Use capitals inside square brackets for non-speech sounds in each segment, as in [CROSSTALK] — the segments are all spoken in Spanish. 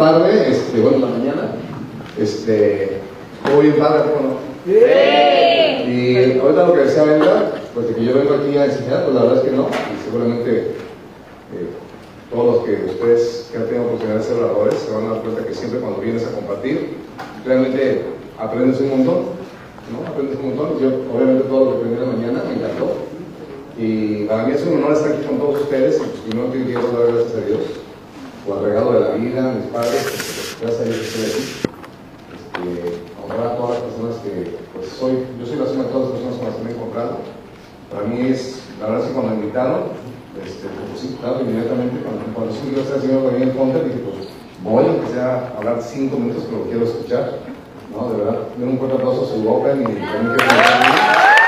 Tarde, este, bueno, en la mañana, este, todo bien padre, ¿cómo no? Y ahorita lo que decía Brenda, pues de que yo vengo aquí a enseñar, pues la verdad es que no, y seguramente eh, todos los que ustedes que han tenido oportunidad de ser oradores se van a dar cuenta que siempre cuando vienes a compartir, realmente aprendes un montón, ¿no? Aprendes un montón. Yo, obviamente, todo lo que aprendí en la mañana me encantó. Y para mí es un honor estar aquí con todos ustedes, y pues primero que quiero dar gracias a Dios por el regalo de la vida, a mis padres, pues, gracias a Dios que estoy aquí. Este, honrar a todas las personas que, pues soy, yo soy la suma de todas las personas con las que me he encontrado. Para mí es, la verdad es que cuando me invitaron, este, pues sí, claro, inmediatamente, cuando, cuando supe que el señor venía en contra, dije, pues voy, aunque sea a hablar cinco minutos, pero lo quiero escuchar. No, de verdad, den un fuerte aplauso a su boca y también quiero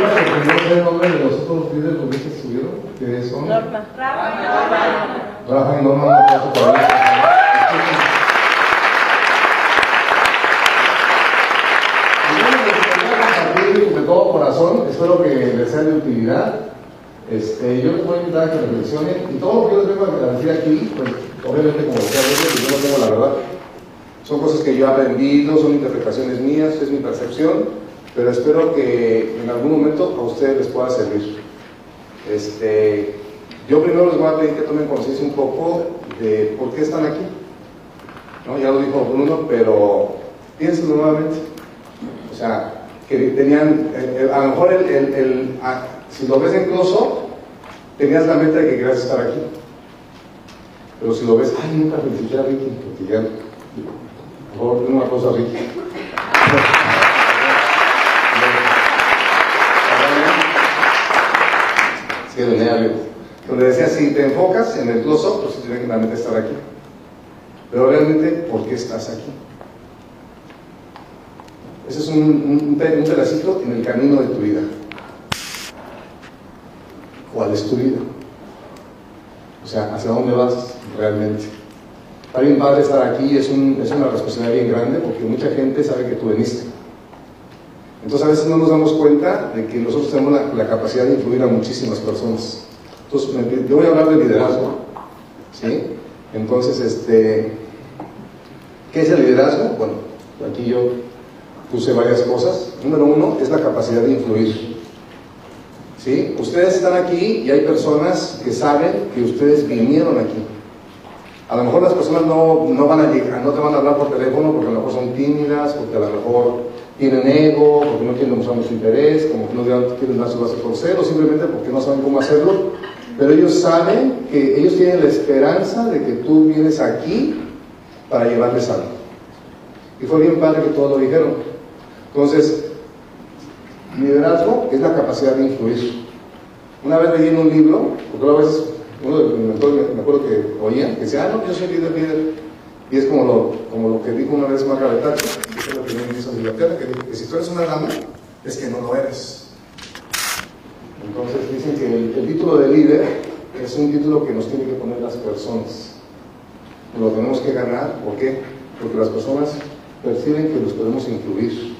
No sé el nombre de los otros líderes los que estuvieron, que son Norma. Norma, un aplauso quería compartir de todo corazón, espero que les sea de utilidad. Este, yo les voy a invitar a que reflexionen y todo lo que yo les vengo a decir aquí, pues obviamente como decía yo no tengo la verdad. Son cosas que yo he aprendido, son interpretaciones mías, es mi percepción, pero espero que en algún momento a ustedes les pueda servir. Este, yo primero les voy a pedir que tomen conciencia un poco de por qué están aquí. ¿No? Ya lo dijo Bruno, pero piénsenlo nuevamente. O sea, que tenían, el- el- a lo mejor el, el- el- a- si lo ves en close tenías la meta de que querías estar aquí. Pero si lo ves, ay, nunca felicité a Ricky, porque ya, por favor, una cosa a Ricky. [LAUGHS] Sí, de nervio. Donde decía, si te enfocas en el close-up, pues tienes que realmente estar aquí. Pero realmente, ¿por qué estás aquí? Ese es un, un, un pe- un pedacito en el camino de tu vida. ¿Cuál es tu vida? O sea, ¿hacia dónde vas realmente? Para un padre estar aquí es, un- es una responsabilidad bien grande porque mucha gente sabe que tú veniste. Entonces a veces no nos damos cuenta de que nosotros tenemos la, la capacidad de influir a muchísimas personas. Entonces yo voy a hablar de liderazgo. ¿sí? Entonces, este, ¿qué es el liderazgo? Bueno, aquí yo puse varias cosas. Número uno es la capacidad de influir. ¿Sí? Ustedes están aquí y hay personas que saben que ustedes vinieron aquí. A lo mejor las personas no, no van a llegar, no te van a hablar por teléfono porque a lo mejor son tímidas, porque a lo mejor tienen ego, porque no quieren mostrar mucho interés, como que no quieren dar su base por cero, simplemente porque no saben cómo hacerlo. Pero ellos saben que ellos tienen la esperanza de que tú vienes aquí para llevarles algo. Y fue bien padre que todos lo dijeron. Entonces, liderazgo es la capacidad de influir. Una vez leí en un libro, porque a veces uno de los mentores me, me acuerdo que oía, que decía, ah, no, yo soy líder, líder. Y es como lo, como lo que dijo una vez Margaret Thatcher, que es lo que me hizo en Inglaterra, que dijo que si tú eres una dama, es que no lo eres. Entonces dicen que el, título de líder es un título que nos tiene que poner las personas. Lo tenemos que ganar, ¿por qué? Porque las personas perciben que los podemos influir.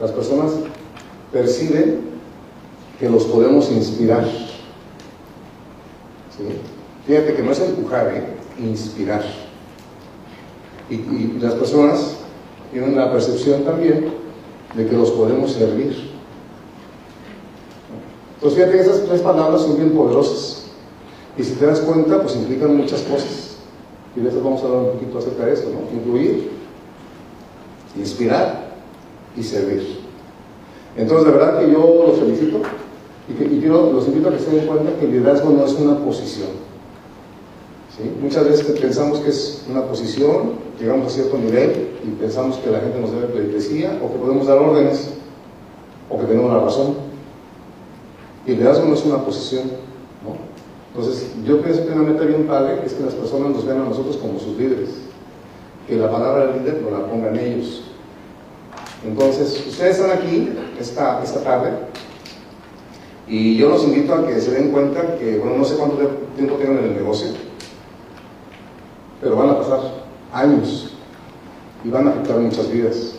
Las personas perciben que los podemos inspirar. Fíjate que no es empujar, ¿eh? inspirar. Y las personas tienen la percepción también de que los podemos servir. Entonces fíjate que esas tres palabras son bien poderosas. Y si te das cuenta, pues implican muchas cosas. Y de eso vamos a hablar un poquito acerca de esto, ¿no? Incluir, inspirar y servir. Entonces, de verdad que yo los felicito y, los invito a que se den cuenta que el liderazgo no es una posición. ¿sí? Muchas veces pensamos que es una posición, llegamos a cierto nivel y pensamos que la gente nos debe pleitesía o que podemos dar órdenes o que tenemos la razón. Y liderazgo no es una posición. ¿no? Entonces, yo pienso que una meta bien padre es que las personas nos vean a nosotros como sus líderes, que la palabra líder no la pongan ellos. Entonces, ustedes están aquí esta, esta tarde y yo los invito a que se den cuenta que, bueno, no sé cuánto tiempo tienen en el negocio, pero van a pasar años y van a afectar muchas vidas.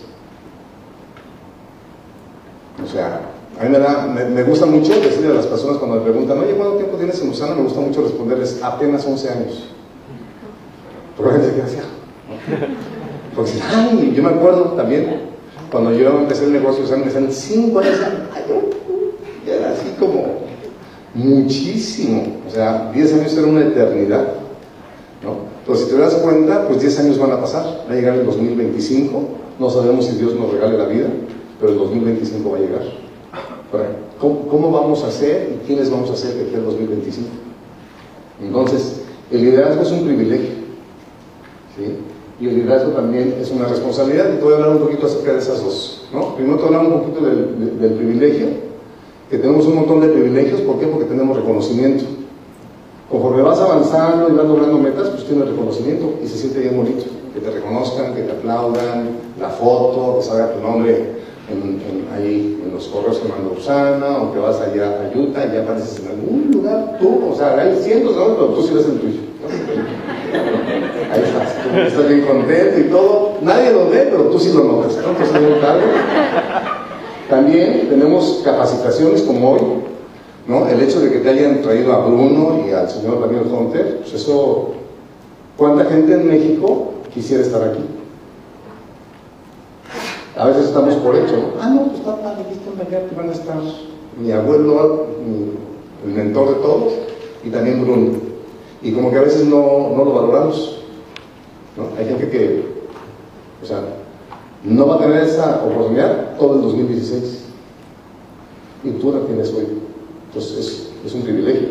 O sea, a mí me, da, me, gusta mucho decirle a las personas cuando me preguntan, oye, ¿cuánto tiempo tienes en Usana? Me gusta mucho responderles, apenas 11 años. La gente Porque, ay, yo me acuerdo también, cuando yo empecé el negocio Usana, me decían, 5 años, ay, era así como muchísimo. O sea, 10 años era una eternidad. ¿no? Entonces, si te das cuenta, pues 10 años van a pasar, va a llegar el 2025, no sabemos si Dios nos regale la vida, pero el 2025 va a llegar. ¿Cómo, vamos a hacer y quiénes vamos a hacer de aquí al 2025? Entonces, el liderazgo es un privilegio. ¿sí? Y el liderazgo también es una responsabilidad. Y te voy a hablar un poquito acerca de esas dos. ¿no? Primero te voy hablar un poquito del, del privilegio, que tenemos un montón de privilegios. ¿Por qué? Porque tenemos reconocimiento. Conforme vas avanzando y vas logrando metas, pues tienes reconocimiento y se siente bien bonito. Que te reconozcan, que te aplaudan, la foto, que salga tu nombre ahí en los correos que mandó Usana, o que vas allá a Utah y ya apareces en algún lugar, tú, o sea, hay cientos de pero tú sí eres el tuyo. Ahí estás, estás bien contento y todo. Nadie lo ve, pero tú sí lo notas. ¿no? Entonces, También tenemos capacitaciones como hoy, ¿no? El hecho de que te hayan traído a Bruno y al señor Daniel Fonter, pues eso, ¿cuánta gente en México quisiera estar aquí? A veces estamos por hecho, Ah, no, pues está padre, aquí allá, que van a estar mi abuelo, el mentor de todos, y también Bruno. Y como que a veces no, no lo valoramos. ¿no? Hay gente que, o sea, no va a tener esa oportunidad todo el 2016. Y tú la tienes hoy. Entonces es, es un privilegio.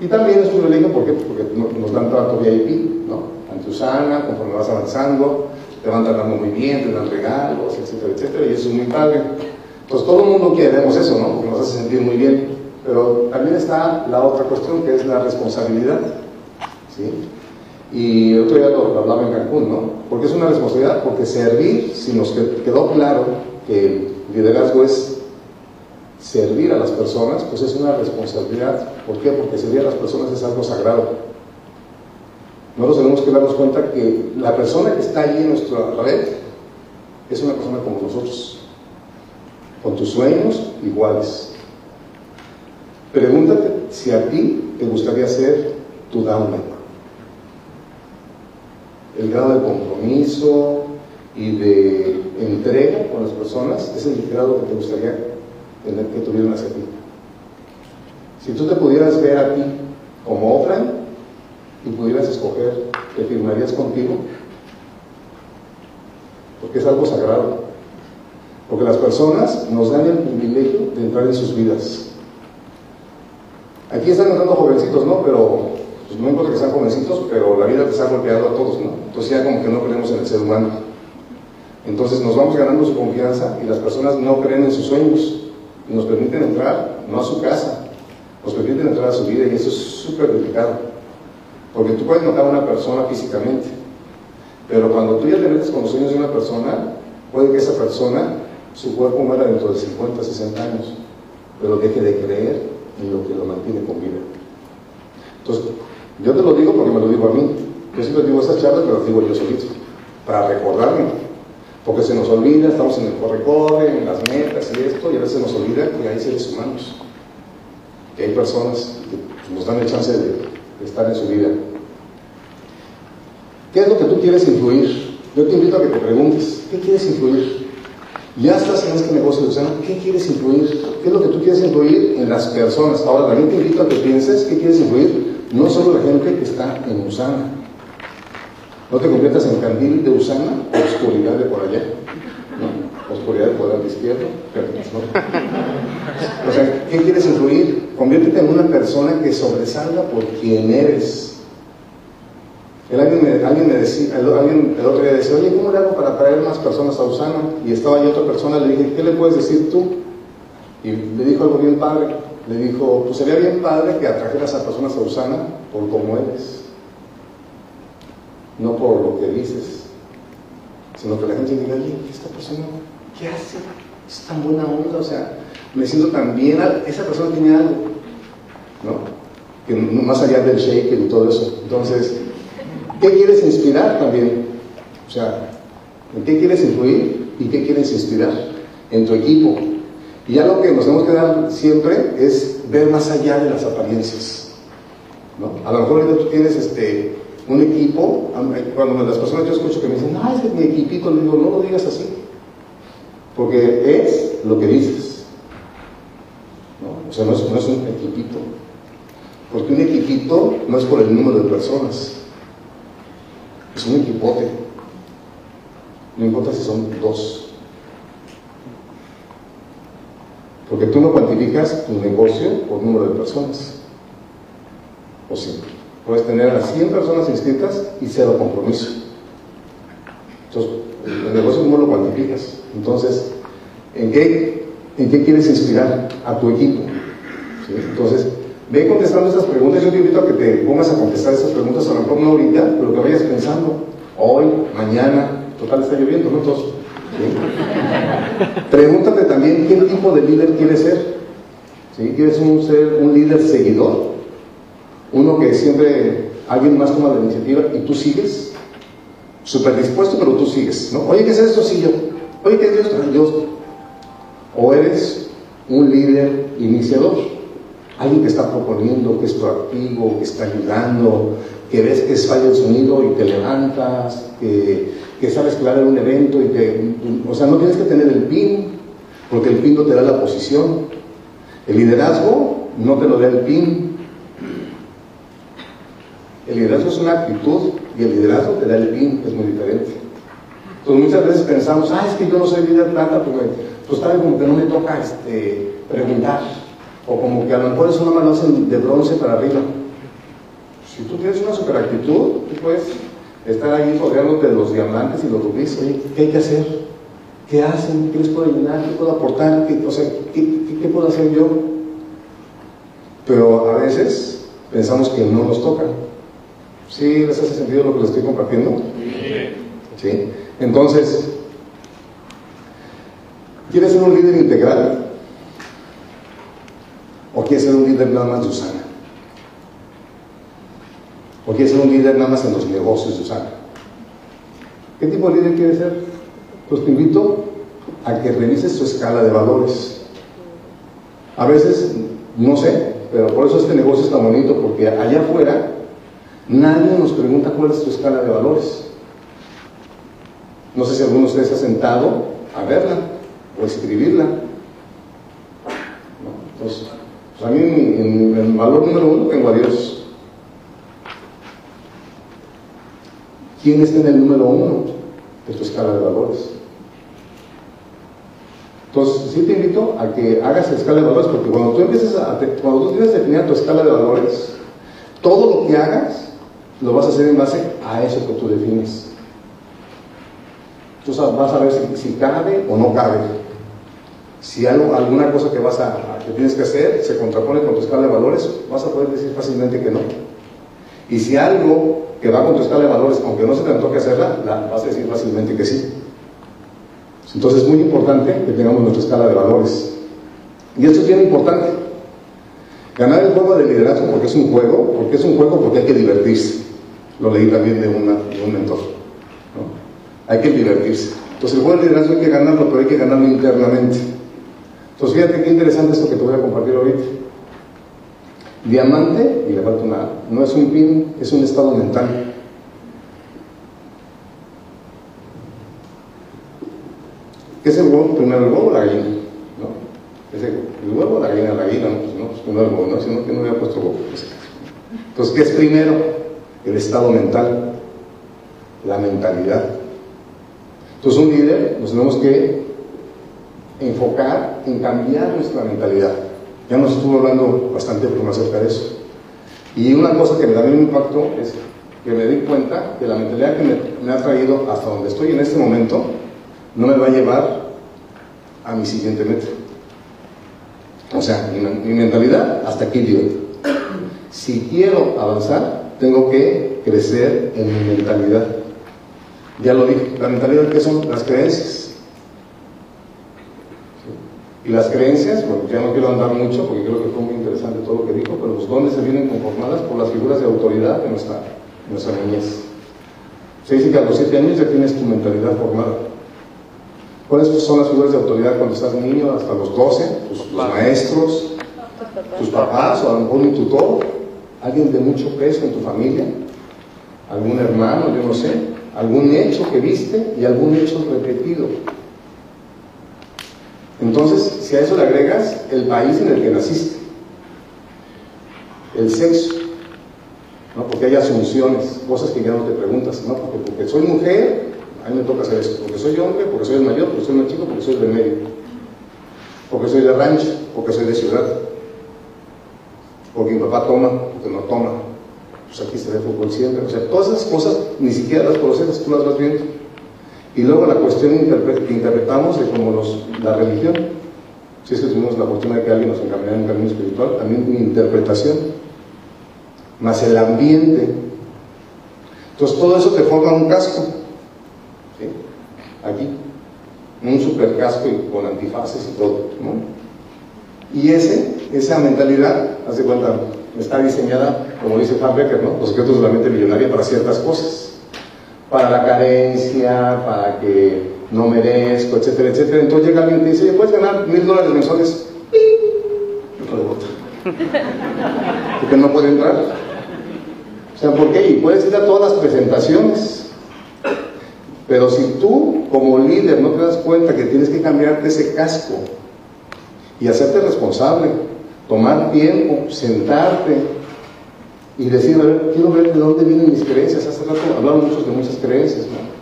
Y también es un privilegio porque, porque nos dan trato VIP, ¿no? Ante Usana, conforme vas avanzando, te van muy bien, te dan regalos, etcétera, etcétera, y eso es muy padre. Entonces todo el mundo queremos eso, ¿no? Porque nos hace sentir muy bien. Pero también está la otra cuestión que es la responsabilidad. ¿sí? Y otro día lo, hablaba en Cancún, ¿no? Porque es una responsabilidad, porque servir, si nos quedó claro que el liderazgo es servir a las personas, pues es una responsabilidad. ¿Por qué? Porque servir a las personas es algo sagrado. Nosotros tenemos que darnos cuenta que la persona que está allí en nuestra red es una persona como nosotros, con tus sueños iguales. Pregúntate si a ti te gustaría ser tu downline. El grado de compromiso y de entrega con las personas es el grado que te gustaría tener que tuvieran hacia ti. Si tú te pudieras ver a ti como offline, y pudieras escoger, ¿te firmarías contigo? Porque es algo sagrado. Porque las personas nos dan el privilegio de entrar en sus vidas. Aquí están entrando jovencitos, ¿no? Pero pues no importa que sean jovencitos, pero la vida les ha golpeado a todos, ¿no? Entonces ya como que no creemos en el ser humano. Entonces nos vamos ganando su confianza y las personas no creen en sus sueños y nos permiten entrar, no a su casa, nos permiten entrar a su vida y eso es súper delicado. Porque tú puedes notar a una persona físicamente, pero cuando tú ya te metes con los sueños de una persona, puede que esa persona, su cuerpo muera dentro de 50, 60 años, pero deje de creer en lo que lo mantiene con vida. Entonces, yo te lo digo porque me lo digo a mí. Yo siempre digo esas charlas, pero las digo yo solito, para recordarme. Porque se nos olvida, estamos en el corre-corre, en las metas y esto, y a veces nos olvida que hay seres humanos, que hay personas que nos dan el chance de estar en su vida. ¿Qué es lo que tú quieres influir? Yo te invito a que te preguntes, ¿qué quieres influir? Ya estás en este negocio Usana, ¿qué quieres influir? ¿Qué es lo que tú quieres influir en las personas? Ahora también te invito a que pienses qué quieres influir, no solo la gente que está en Usana. No te conviertas en candil de Usana o oscuridad de por allá. Oscuridad de por la izquierdo. O sea, ¿qué quieres influir? Conviértete en una persona que sobresalga por quien eres el, alguien, me, alguien me decía, el, alguien el otro día decía, oye, ¿cómo le hago para traer más personas a Usana? Y estaba ahí otra persona, le dije, ¿qué le puedes decir tú? Y le dijo algo bien padre. Le dijo, pues sería bien padre que atrajeras a personas a Usana por cómo eres, no por lo que dices, sino que la gente diga, oye, esta persona, ¿qué hace? Es tan buena onda, o sea, me siento tan bien, esa persona tiene algo, ¿no? Que más allá del shaker y todo eso. Entonces, ¿Qué quieres inspirar también? O sea, ¿en qué quieres influir y qué quieres inspirar? En tu equipo. Y ya lo que nos tenemos que dar siempre es ver más allá de las apariencias. ¿no? A lo mejor tú tienes este, un equipo, cuando las personas yo escucho que me dicen, ah, es mi equipito, digo, no lo digas así. Porque es lo que dices. O sea, no es, un equipito. Porque un equipito no es por el número de personas es un equipote. No importa si son dos. Porque tú no cuantificas tu negocio por número de personas. O sí. Puedes tener a 100 personas inscritas y cero compromiso. Entonces, el negocio no lo cuantificas. Entonces, ¿en qué, en qué quieres inspirar a tu equipo? Entonces, Ve contestando estas preguntas. Yo te invito a que te pongas a contestar estas preguntas, a lo mejor no ahorita, pero que vayas pensando. Hoy, mañana, total está lloviendo, ¿no? Entonces, [LAUGHS] Pregúntate también qué tipo de líder quieres ser. ¿Sí? ¿Quieres un, ser un líder seguidor? Uno que siempre alguien más toma la iniciativa y tú sigues. Súper dispuesto, pero tú sigues. ¿no? Oye, ¿qué es esto? Sí, yo. Oye, ¿qué es Dios? Dios. O eres un líder iniciador alguien que está proponiendo, que es proactivo, que está ayudando, que ves que falla el sonido y te levantas, que, que sabes que va a haber un evento y te... O sea, no tienes que tener el PIN, porque el PIN no te da la posición. El liderazgo no te lo da el PIN. El liderazgo es una actitud y el liderazgo te da el PIN, que es muy diferente. Entonces muchas veces pensamos, ah, es que yo no soy líder plata, porque pues tal como que no me toca este, preguntar o como que a lo mejor eso no me lo hacen de bronce para arriba. Si tú tienes una super actitud, tú puedes estar ahí rodeándote de los diamantes y los rubíes. ¿qué hay que hacer? ¿Qué hacen? ¿Qué les puedo ayudar? ¿Qué puedo aportar? ¿Qué, o sea, ¿qué, puedo hacer yo? Pero a veces pensamos que no nos toca. ¿Sí les hace sentido lo que les estoy compartiendo? Sí. ¿Sí? Entonces, ¿quieres ser un líder integral? ¿O quieres ser un líder nada más de Usana? ¿O quieres ser un líder nada más en los negocios de Usana? ¿Qué tipo de líder quieres ser? Pues te invito a que revises tu escala de valores. A veces, no sé, pero por eso este negocio está bonito, porque allá afuera nadie nos pregunta cuál es tu escala de valores. No sé si alguno de ustedes ha sentado a verla o escribirla. Entonces, pues a mí en, el valor número uno tengo a Dios. ¿Quién está en el número uno de tu escala de valores? Entonces, sí te invito a que hagas la escala de valores, porque cuando tú empieces a, cuando tú tienes definida tu escala de valores, todo lo que hagas lo vas a hacer en base a eso que tú defines. Tú vas a ver si, cabe o no cabe. Si algo, alguna cosa que vas a, que tienes que hacer se contrapone con tu escala de valores, vas a poder decir fácilmente que no. Y si algo que va con tu escala de valores, aunque no se te toque hacerla, la, vas a decir fácilmente que sí. Entonces es muy importante que tengamos nuestra escala de valores. Y esto es bien importante. Ganar el juego de liderazgo porque es un juego, porque es un juego porque hay que divertirse. Lo leí también de, una, de un mentor. Hay que divertirse. Entonces el juego de liderazgo hay que ganarlo, pero hay que ganarlo internamente. Entonces fíjate qué interesante esto que te voy a compartir ahorita. Diamante, y le falta una, no es un pin, es un estado mental. ¿Qué es el huevo? Primero el huevo o la gallina, ¿no? el huevo o la gallina, la gallina, no, pues no, pues primero el huevo, ¿no? Sino que no había puesto huevo. Entonces, ¿qué es primero? El estado mental, la mentalidad. Entonces, un líder nos tenemos que enfocar en cambiar nuestra mentalidad. Ya nos estuvo hablando bastante acerca de eso. Y una cosa que me da un impacto es que me di cuenta que la mentalidad que me, ha traído hasta donde estoy en este momento no me va a llevar a mi siguiente meta. O sea, mi, mentalidad hasta aquí dio. Si quiero avanzar, tengo que crecer en mi mentalidad. Ya lo dije, la mentalidad que son las creencias. Y las creencias, bueno, ya no quiero andar mucho porque creo que fue muy interesante todo lo que dijo, pero los dones se vienen conformadas por las figuras de autoridad de nuestra, nuestra niñez. Se dice que a los siete años ya tienes tu mentalidad formada. ¿Cuáles son las figuras de autoridad cuando estás niño? Hasta los 12, tus, maestros, tus papás o a lo mejor un tutor, alguien de mucho peso en tu familia, algún hermano, yo no sé, algún hecho que viste y algún hecho repetido. Entonces, si a eso le agregas el país en el que naciste, el sexo, ¿no? porque hay asunciones, cosas que ya no te preguntas, ¿no? porque, soy mujer, a mí me toca hacer esto, porque soy hombre, porque soy el mayor, porque soy más chico, porque soy del medio, porque soy de rancho, porque soy de ciudad, porque mi papá toma, porque no toma, pues aquí se ve fútbol siempre, o sea, todas esas cosas ni siquiera las conoces, tú las vas viendo. Y luego la cuestión que interpretamos de como los, la religión, si es que tuvimos la fortuna de que alguien nos encaminara en un camino espiritual, también mi interpretación, más el ambiente. Entonces todo eso te forma un casco, ¿sí? aquí, un super casco con antifaces y todo. ¿no? Y ese, esa mentalidad, hace cuenta, está diseñada, como dice Frank Becker, ¿no? los secretos de la mente millonaria para ciertas cosas para la carencia, para que no merezco, etcétera, etcétera. Entonces llega alguien y te dice, puedes ganar mil dólares mensuales. [LAUGHS] Porque no puede entrar. O sea, ¿por qué? Y puedes ir a todas las presentaciones. Pero si tú, como líder, no te das cuenta que tienes que cambiarte ese casco y hacerte responsable, tomar tiempo, sentarte, y decir, a ver, quiero ver de dónde vienen mis creencias. Hace rato hablaron muchos de muchas creencias, ¿no?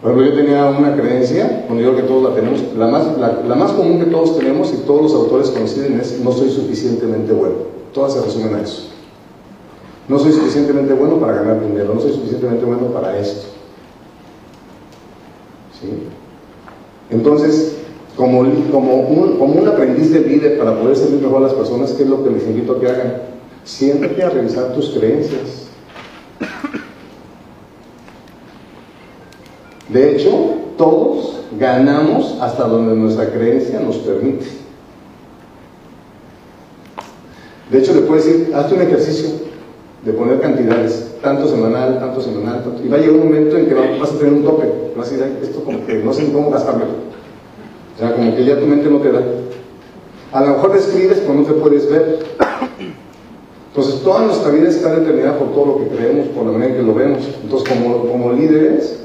Por ejemplo, yo tenía una creencia, cuando digo que todos la tenemos, la más, la, más común que todos tenemos y todos los autores coinciden es no soy suficientemente bueno. Todas se resumen a eso. No soy suficientemente bueno para ganar dinero, no soy suficientemente bueno para esto. ¿Sí? Entonces, como, como, un, como un aprendiz de líder para poder servir mejor a las personas, ¿qué es lo que les invito a que hagan? Siéntate a revisar tus creencias. De hecho, todos ganamos hasta donde nuestra creencia nos permite. De hecho, le puedes decir, hazte un ejercicio de poner cantidades, tanto semanal, tanto semanal, tanto, y va a llegar un momento en que vas a tener un tope, vas a decir, esto como que no sé cómo gastarlo. O sea, como que ya tu mente no te da. A lo mejor escribes, pero no te puedes ver. Entonces, toda nuestra vida está determinada por todo lo que creemos, por la manera en que lo vemos. Entonces, como, como líderes,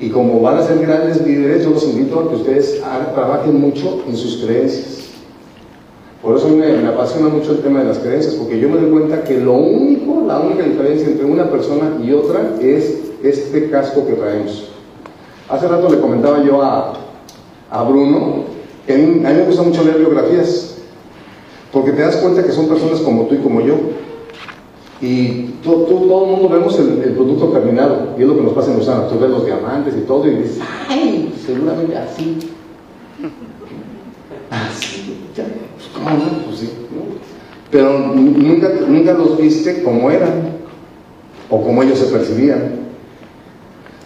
y como van a ser grandes líderes, yo los invito a que ustedes trabajen mucho en sus creencias. Por eso me, me, apasiona mucho el tema de las creencias, porque yo me doy cuenta que lo único, la única diferencia entre una persona y otra es este casco que traemos. Hace rato le comentaba yo a, a Bruno a mí, me gusta mucho leer biografías, porque te das cuenta que son personas como tú y como yo, y todo el mundo vemos el, producto terminado, y es lo que nos pasa en Usana. Tú ves los diamantes y todo, y dices, ¡ay! Seguramente así. Así, ya, pues, ¿cómo no? Pues sí, Pero nunca, nunca los viste como eran, o como ellos se percibían.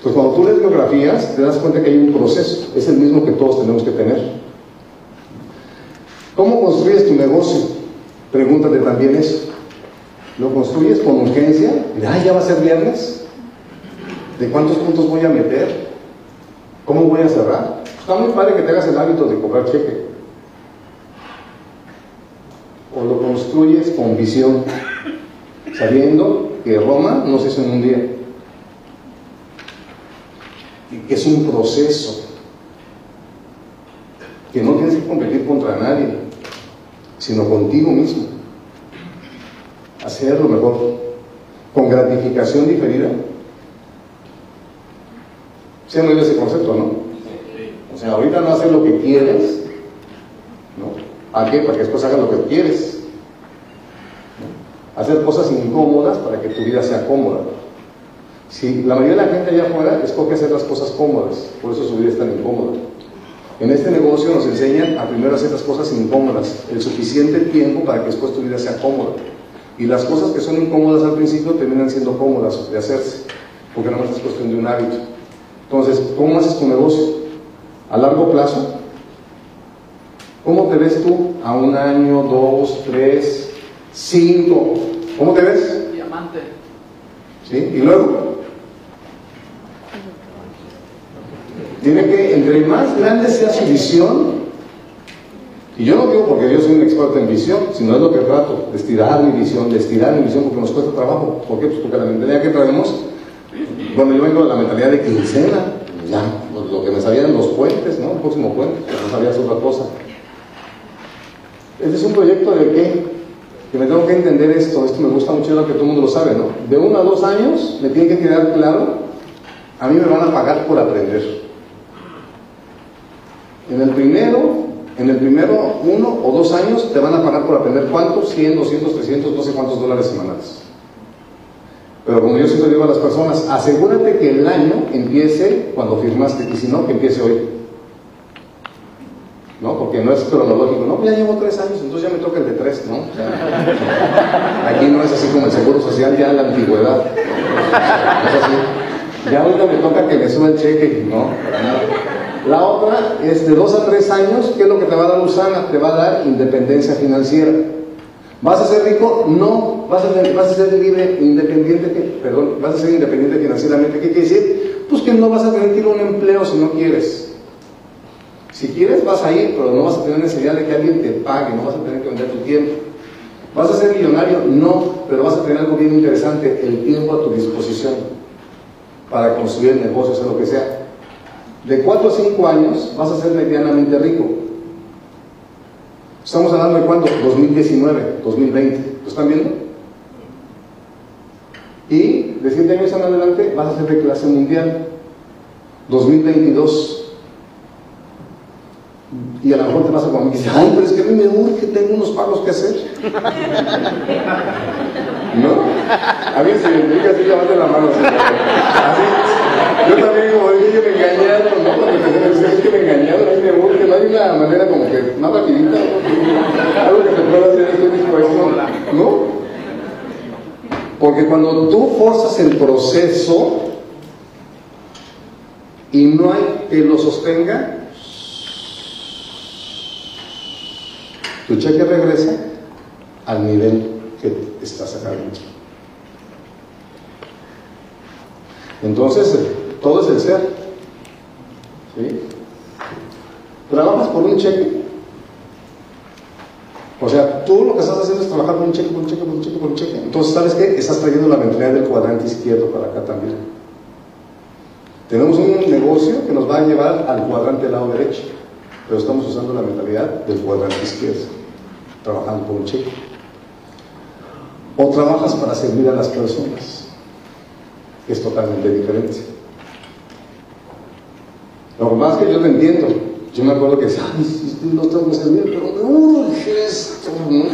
Entonces, cuando tú lees biografías, te das cuenta que hay un proceso, es el mismo que todos tenemos que tener. ¿Cómo construyes tu negocio? Pregúntate también eso. Lo construyes con urgencia, ah, ya va a ser viernes, ¿de cuántos puntos voy a meter? ¿Cómo voy a cerrar? Está muy padre que tengas el hábito de cobrar cheque. O lo construyes con visión, sabiendo que Roma no se hizo en un día, que es un proceso. que no tienes que competir contra nadie, sino contigo mismo. Hacer lo mejor, con gratificación diferida. ¿Se han oído ese concepto, no? O sea, ahorita no hacer lo que quieres, ¿no? ¿Para qué? Para que después hagas lo que quieres. Hacer cosas incómodas para que tu vida sea cómoda. Si la mayoría de la gente allá afuera escoge hacer las cosas cómodas, por eso su vida es tan incómoda. En este negocio nos enseñan a primero hacer las cosas incómodas, el suficiente tiempo para que después tu vida sea cómoda. Y las cosas que son incómodas al principio terminan siendo cómodas de hacerse, porque no es cuestión de un hábito. Entonces, ¿cómo haces tu negocio? A largo plazo, ¿cómo te ves tú a un año, dos, tres, cinco? ¿Cómo te ves? Diamante. ¿Sí? Y luego, tiene que, entre más grande sea su visión, y yo no digo porque yo soy un experto en visión, sino es lo que trato, de estirar mi visión, de estirar mi visión, porque nos cuesta trabajo. ¿Por qué? Pues porque la mentalidad que traemos, bueno, yo vengo de la mentalidad de quincena, ya, lo que me sabían los puentes, ¿no? El próximo puente, no sabías otra cosa. Este es un proyecto de qué? Que me tengo que entender esto, esto me gusta mucho, lo que todo el mundo lo sabe, ¿no? De uno a dos años me tiene que quedar claro, a mí me van a pagar por aprender. En el primero, en el primero uno o dos años te van a pagar por aprender cuántos, 100, 200, 300, no sé cuántos dólares semanales. Pero como yo siempre digo a las personas, asegúrate que el año empiece cuando firmaste y si no, que empiece hoy. ¿No? Porque no es cronológico. No, ya llevo tres años, entonces ya me toca el de tres, ¿no? Aquí no es así como el seguro social, ya la antigüedad. Es así. Ya ahorita me toca que me suba el cheque, no. La otra es de dos a tres años, ¿qué es lo que te va a dar Usana? Te va a dar independencia financiera. ¿Vas a ser rico? No. ¿Vas a ser, vas a ser libre, independiente? Perdón, ¿vas a ser independiente financieramente? ¿Qué quiere decir? Pues que no vas a tener un empleo si no quieres. Si quieres vas a ir, pero no vas a tener necesidad de que alguien te pague, no vas a tener que vender tu tiempo. ¿Vas a ser millonario? No, pero vas a tener algo bien interesante, el tiempo a tu disposición para construir negocios o lo que sea. De 4 a 5 años vas a ser medianamente rico. Estamos hablando de cuándo? 2019, 2020. ¿Lo están viendo? Y de 7 años en adelante vas a ser de clase mundial. 2022. Y a lo mejor te vas a comer y dices, ay, pero es que a mí me urge, tengo unos pagos que hacer. [LAUGHS] ¿No? A mí se me indica así, levante la mano. Yo también como dije, me engañaron, ¿no? Cuando me es que me engañaron, a mí me urge, no hay una manera como que más rapidita, algo que se pueda hacer, estoy dispuesto, ¿no? Porque cuando tú forzas el proceso y no hay que lo sostenga, tu cheque regresa al nivel que estás sacando. Entonces, todo es el ser. ¿sí? Trabajas por un cheque. O sea, tú lo que estás haciendo es trabajar por un cheque, por un cheque, por un cheque, por un cheque. Entonces, ¿sabes qué? Estás trayendo la mentalidad del cuadrante izquierdo para acá también. Tenemos un negocio que nos va a llevar al cuadrante del lado derecho, pero estamos usando la mentalidad del cuadrante izquierdo, trabajando por un cheque. O trabajas para servir a las personas, que es totalmente diferente. Lo más que yo te entiendo, yo me acuerdo que decía, no tengo que servir, pero me urge esto, ¿no?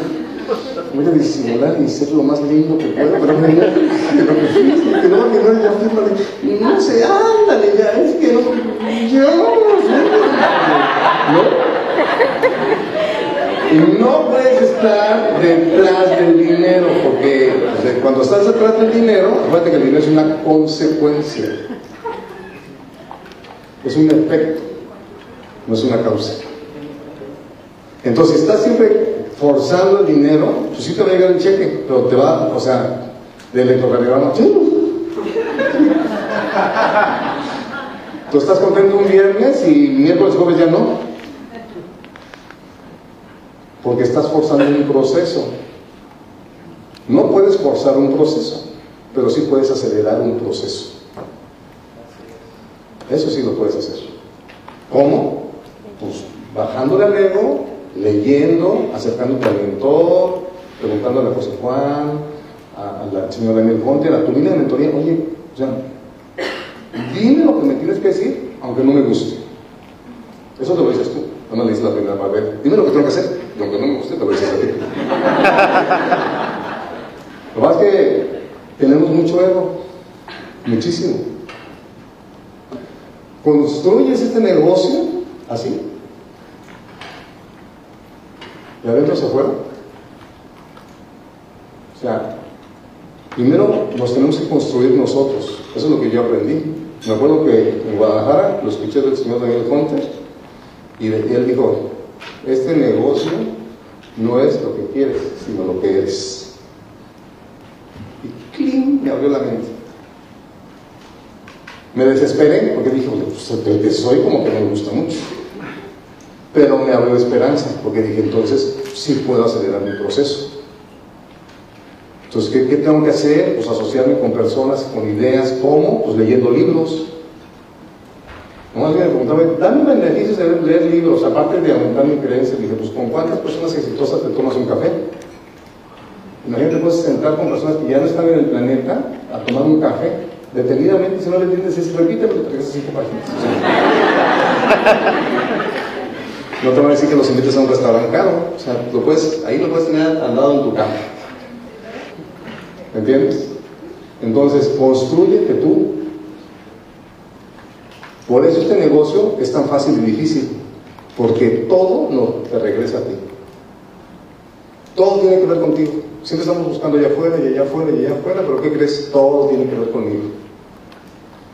Voy a disimular y ser lo más lindo que puedo, pero pero que fíjate, que no, que no, ya fírmale. No sé, ándale, ya, es que no, ya, ¿no? Y no puedes estar detrás del dinero, porque cuando estás detrás del dinero, acuérdate que el dinero es una consecuencia. Es un efecto, no es una causa. Entonces, si estás siempre forzando el dinero, pues sí te va a llegar el cheque, pero te va, o sea, de electrocardiograma. Tú estás contento un viernes y miércoles, jueves ya no. Porque estás forzando un proceso. No puedes forzar un proceso, pero sí puedes acelerar un proceso. Eso sí lo puedes hacer. ¿Cómo? Bajándole al ego, leyendo, acercándote al mentor, preguntándole a José Juan, a, la señora Daniel Conte, a tu línea de mentoría, oye, o sea, dime lo que me tienes que decir, aunque no me guste. Eso te lo dices tú, no me lo dices la primera vez. Dime lo que tengo que hacer, y aunque no me guste, te lo dices a ti. [LAUGHS] lo más que tenemos mucho ego, muchísimo. Construyes este negocio así, de adentro hacia afuera. O sea, primero nos tenemos que construir nosotros. Eso es lo que yo aprendí. Me acuerdo que en Guadalajara lo escuché del señor Daniel Conte y, él dijo, este negocio no es lo que quieres, sino lo que eres. Y ¡clean! me abrió la mente. Me desesperé porque dije, pues, soy como que me gusta mucho. Pero me abrió esperanza porque dije, entonces sí puedo acelerar mi proceso. Entonces, ¿qué, tengo que hacer? Pues asociarme con personas, con ideas, ¿cómo? Pues leyendo libros. Nomás me preguntaba, dame beneficios de leer libros, aparte de aumentar mi creencia. Dije, pues ¿con cuántas personas exitosas te tomas un café? Imagínate, puedes sentar con personas que ya no están en el planeta a tomar un café detenidamente, si no le entiendes, es repítelo te regresas cinco páginas. No te van a decir que los invites a un restaurante caro, o sea, lo puedes, ahí lo puedes tener al lado en tu cama. ¿Me entiendes? Entonces, construyete tú. Por eso este negocio es tan fácil y difícil, porque todo no te regresa a ti. Todo tiene que ver contigo. Siempre estamos buscando allá afuera y allá afuera y allá afuera, pero ¿qué crees? Todo tiene que ver conmigo.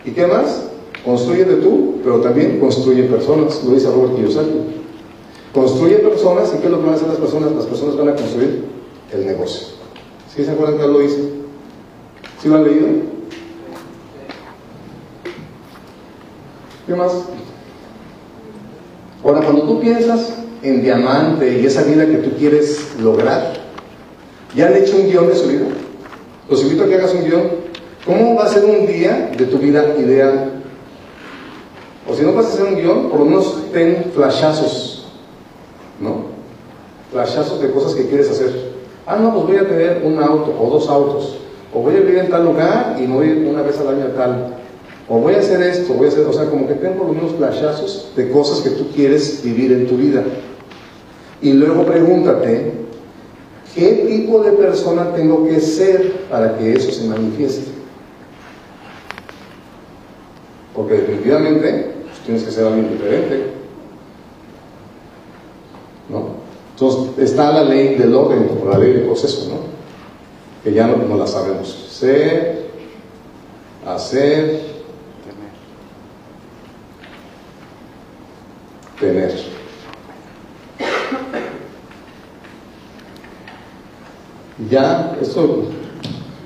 ¿Y qué más? Construyete tú, pero también construye personas, lo dice Robert Kiyosaki. Construye personas y ¿qué es lo que van a hacer las personas? Las personas van a construir el negocio. ¿Sí se acuerdan que lo hizo? ¿Sí lo han leído? ¿Qué más? Ahora, cuando tú piensas en diamante y esa vida que tú quieres lograr, ¿ya han hecho un guion de su vida? Los invito a que hagas un guion. ¿Cómo va a ser un día de tu vida ideal? O si no vas a hacer un guion, por lo menos ten flashazos, ¿no? Flashazos de cosas que quieres hacer. Ah, no, pues voy a tener un auto o dos autos. O voy a vivir en tal lugar y no voy una vez al año tal. O voy a hacer esto, voy a hacer, o sea, como que tengo menos flashazos de cosas que tú quieres vivir en tu vida. Y luego pregúntate, ¿qué tipo de persona tengo que ser para que eso se manifieste? Porque definitivamente pues, tienes que ser alguien diferente. ¿No? Entonces está la ley del orden, como la ley del proceso, ¿no? Que ya no, la sabemos. Ser, hacer, tener. Ya, esto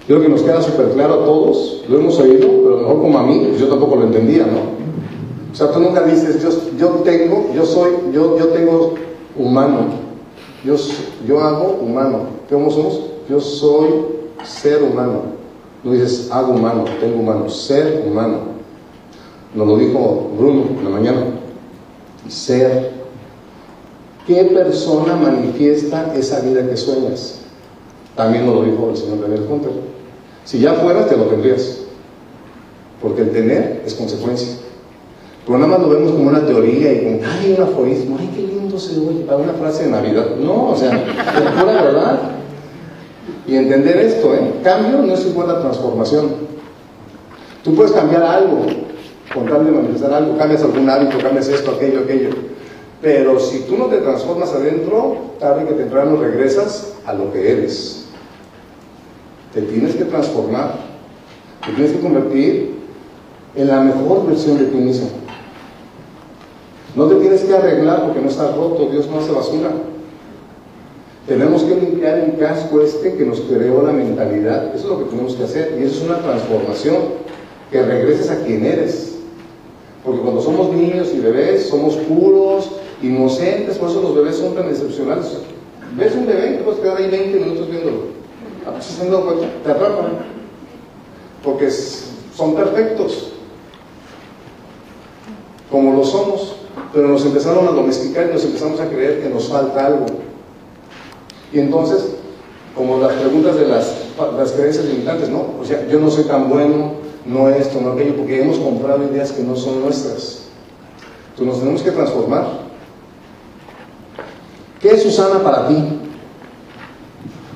creo que nos queda súper claro a todos, lo hemos oído, pero mejor como a mí, pues yo tampoco lo entendía, ¿no? O sea, tú nunca dices, yo, yo tengo, yo soy, yo, yo tengo humano, yo, yo hago humano. ¿Cómo somos? Yo soy ser humano. No dices hago humano, tengo humano, ser humano. Nos lo dijo Bruno en la mañana. Ser. ¿Qué persona manifiesta esa vida que sueñas? También nos lo dijo el señor Daniel Hunter. Si ya fueras, te lo tendrías. Porque el tener es consecuencia. Pero nada más lo vemos como una teoría y como, ay, un aforismo, ay, qué lindo se oye para una frase de Navidad. No, o sea, es pura verdad. Y entender esto, ¿eh? Cambio no es igual a transformación. Tú puedes cambiar algo, con tal de manifestar algo, cambias algún hábito, cambias esto, aquello, aquello. Pero si tú no te transformas adentro, tarde que temprano regresas a lo que eres. Te tienes que transformar, te tienes que convertir en la mejor versión de ti mismo. No te tienes que arreglar porque no estás roto, Dios no hace basura. Tenemos que limpiar el casco este que nos creó la mentalidad. Eso es lo que tenemos que hacer. Y eso es una transformación. Que regreses a quien eres. Porque cuando somos niños y bebés, somos puros, inocentes, por eso los bebés son tan excepcionales. Ves un bebé y te puedes quedar ahí 20 minutos viéndolo. Haciendo cuenta, te atrapan. Porque son perfectos. Como lo somos. Pero nos empezaron a domesticar y nos empezamos a creer que nos falta algo. Y entonces, como las preguntas de las, las creencias limitantes, no, o sea, yo no soy tan bueno, no esto, no aquello, porque hemos comprado ideas que no son nuestras. Entonces nos tenemos que transformar. ¿Qué es Usana para ti?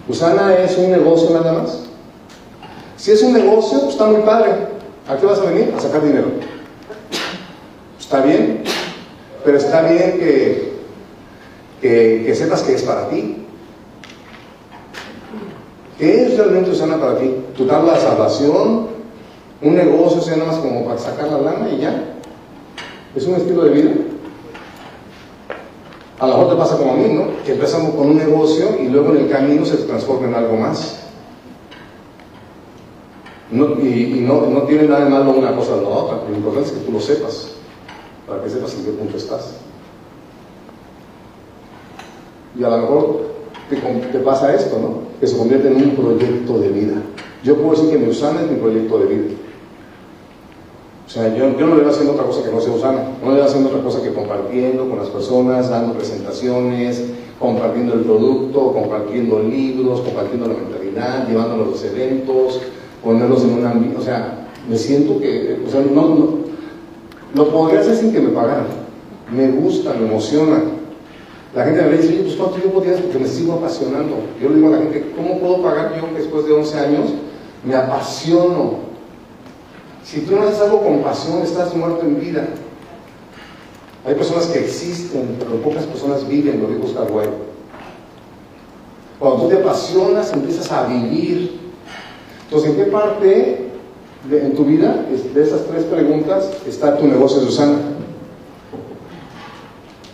¿Usana es un negocio nada más? Si es un negocio, está muy padre. ¿A qué vas a venir? A sacar dinero. Está bien, pero está bien que, que, sepas que es para ti. ¿Qué es realmente Usana para ti? ¿Tu tabla de salvación? ¿Un negocio sea nada más como para sacar la lana y ya? ¿Es un estilo de vida? A lo mejor te pasa como a mí, ¿no? Que empezamos con un negocio y luego en el camino se transforma en algo más. y, no, no, tiene nada de malo una cosa o la otra, lo importante es que tú lo sepas, para que sepas en qué punto estás. Y a lo mejor te, pasa esto, ¿no? Que se convierte en un proyecto de vida. Yo puedo decir que mi Usana es mi proyecto de vida. O sea, yo, yo no le voy haciendo otra cosa que no sea usana, no le voy haciendo otra cosa que compartiendo con las personas, dando presentaciones, compartiendo el producto, compartiendo libros, compartiendo la mentalidad, llevándolos a los eventos, ponerlos en un ámbito, o sea, me siento que, o sea, no, lo podría hacer sin que me pagaran. Me gusta, me emociona. La gente me dice, pues ¿cuánto tiempo tienes? Porque me sigo apasionando. Yo le digo a la gente, ¿cómo puedo pagar yo después de 11 años? Me apasiono si tú no haces algo con pasión, estás muerto en vida. Hay personas que existen, pero pocas personas viven, lo dijo Oscar Cuando tú te apasionas, empiezas a vivir. Entonces, ¿en qué parte en tu vida, de esas tres preguntas, está tu negocio, Susana?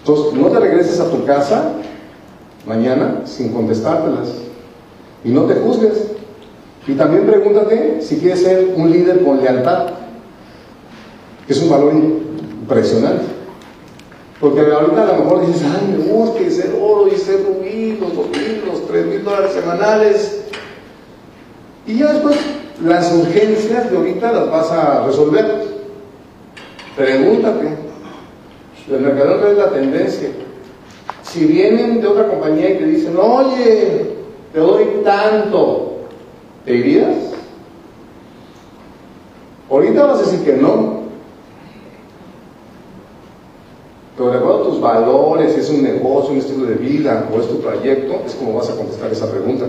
Entonces, no te regreses a tu casa mañana sin contestártelas. Y no te juzgues. Y también pregúntate si quieres ser un líder con lealtad, que es un valor impresionante. Porque ahorita a lo mejor dices, ay, me gusta ser oro y ser rubí, los dos mil, tres mil dólares semanales. Y ya después las urgencias de ahorita las vas a resolver. Pregúntate. El mercado es la tendencia. Si vienen de otra compañía y te dicen, oye, te doy tanto, ¿Te irías? Ahorita vas a decir que no. Pero de acuerdo a tus valores, si es un negocio, un estilo de vida o es tu proyecto, es como vas a contestar esa pregunta.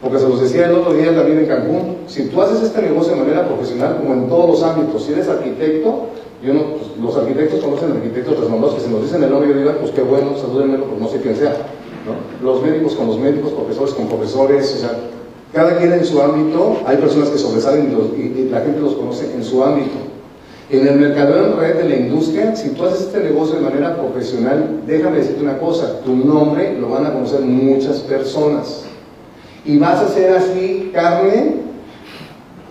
Porque se los decía el otro día también en Cancún, si tú haces este negocio de manera profesional, como en todos los ámbitos, si eres arquitecto, yo no, pues, los arquitectos conocen arquitectos trasmandados que si nos dicen el nombre, yo digo, pues qué bueno, salúdenmelo, pues no sé quién sea. Los médicos con los médicos, profesores con profesores, o sea, cada quien en su ámbito, hay personas que sobresalen y, la gente los conoce en su ámbito. En el mercado en red de la industria, si tú haces este negocio de manera profesional, déjame decirte una cosa, tu nombre lo van a conocer muchas personas. Y vas a ser así carne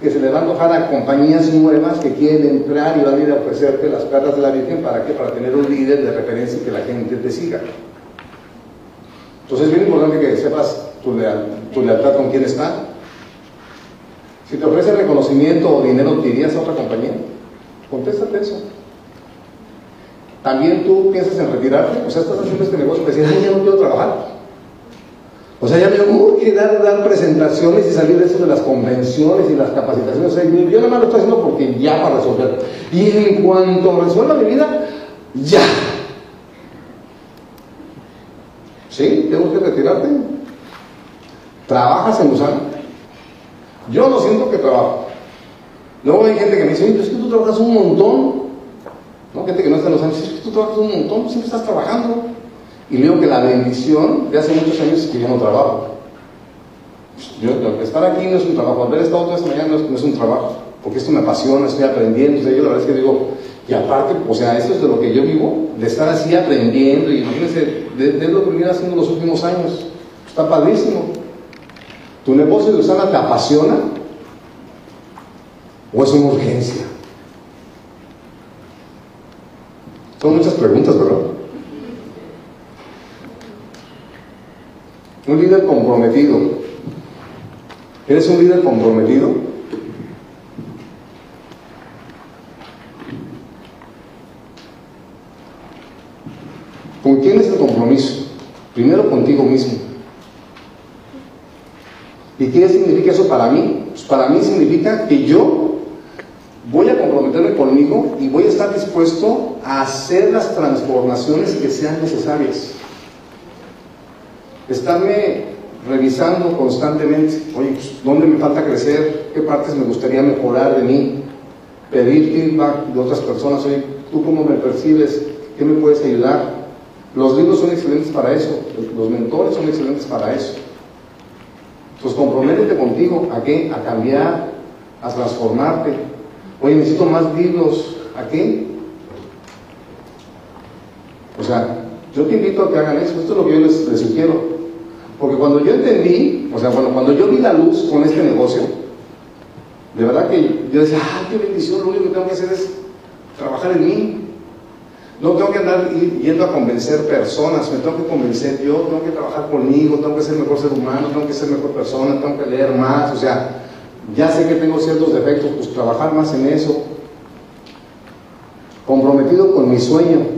que se le va a antojar a compañías nuevas que quieren entrar y van a ir a ofrecerte las perlas de la Virgen para qué? Para tener un líder de referencia y que la gente te siga. Entonces es bien importante que sepas tu, lealtad con quién está. Si te ofrece reconocimiento o dinero, ¿te a otra compañía? Contéstate eso. También tú piensas en retirarte, o sea, estás haciendo este negocio decir, ay, ya no quiero trabajar. O sea, ya me urge dar, dar presentaciones y salir de eso de las convenciones y las capacitaciones. O sea, yo nada más lo estoy haciendo porque ya para resolver. Y en cuanto resuelva mi vida, ya. ¿Sí? ¿Tengo que retirarte? ¿Trabajas en Usana? Yo no siento que trabajo. Luego hay gente que me dice, oye, es que tú trabajas un montón. ¿No? Gente que no está en Usana dice, es que tú trabajas un montón, siempre estás trabajando. Y digo que la bendición de hace muchos años es que yo no trabajo. Yo, estar aquí no es un trabajo, haber estado toda esta mañana no es, un trabajo, porque esto me apasiona, estoy aprendiendo. O sea, yo la verdad es que digo, y aparte, o sea, esto es de lo que yo vivo, de estar así aprendiendo, y imagínense, de, lo que venía haciendo los últimos años. Está padrísimo. ¿Tu negocio de Usana te apasiona? ¿O es una urgencia? Son muchas preguntas, ¿verdad? Un líder comprometido. ¿Eres un líder comprometido? ¿Con quién es el compromiso? Primero contigo mismo. ¿Y qué significa eso para mí? Pues para mí significa que yo voy a comprometerme conmigo y voy a estar dispuesto a hacer las transformaciones que sean necesarias. Estarme revisando constantemente, oye, pues, ¿dónde me falta crecer? ¿Qué partes me gustaría mejorar de mí? Pedir feedback de otras personas, oye, ¿tú cómo me percibes? ¿Qué me puedes ayudar? Los libros son excelentes para eso, los mentores son excelentes para eso. Pues comprométete contigo, ¿a qué? A cambiar, a transformarte. Oye, necesito más libros, ¿a qué? O sea, yo te invito a que hagan eso, esto es lo que yo les, les sugiero. Porque cuando yo entendí, o sea, bueno, cuando yo vi la luz con este negocio, de verdad que yo decía, ¡ay, qué bendición! Lo único que tengo que hacer es trabajar en mí. No tengo que andar yendo a convencer personas, me tengo que convencer yo, tengo que trabajar conmigo, tengo que ser mejor ser humano, tengo que ser mejor persona, tengo que leer más, o sea, ya sé que tengo ciertos defectos, pues trabajar más en eso. Comprometido con mi sueño.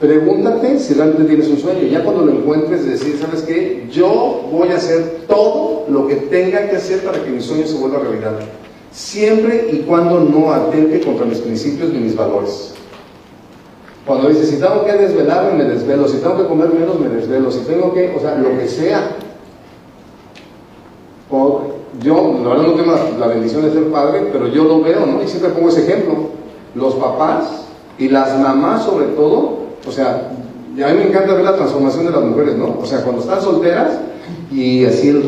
Pregúntate si realmente tienes un sueño. Ya cuando lo encuentres, decir, ¿sabes qué? Yo voy a hacer todo lo que tenga que hacer para que mi sueño se vuelva realidad. Siempre y cuando no atente contra mis principios ni mis valores. Cuando dices, si tengo que desvelarme, me desvelo. Si tengo que comer menos, me desvelo. Si tengo que, o sea, lo que sea. yo, la verdad no tengo la, bendición de ser padre, pero yo lo veo, ¿no? Y siempre pongo ese ejemplo. Los papás y las mamás sobre todo, o sea, a mí me encanta ver la transformación de las mujeres, ¿no? O sea, cuando están solteras y así el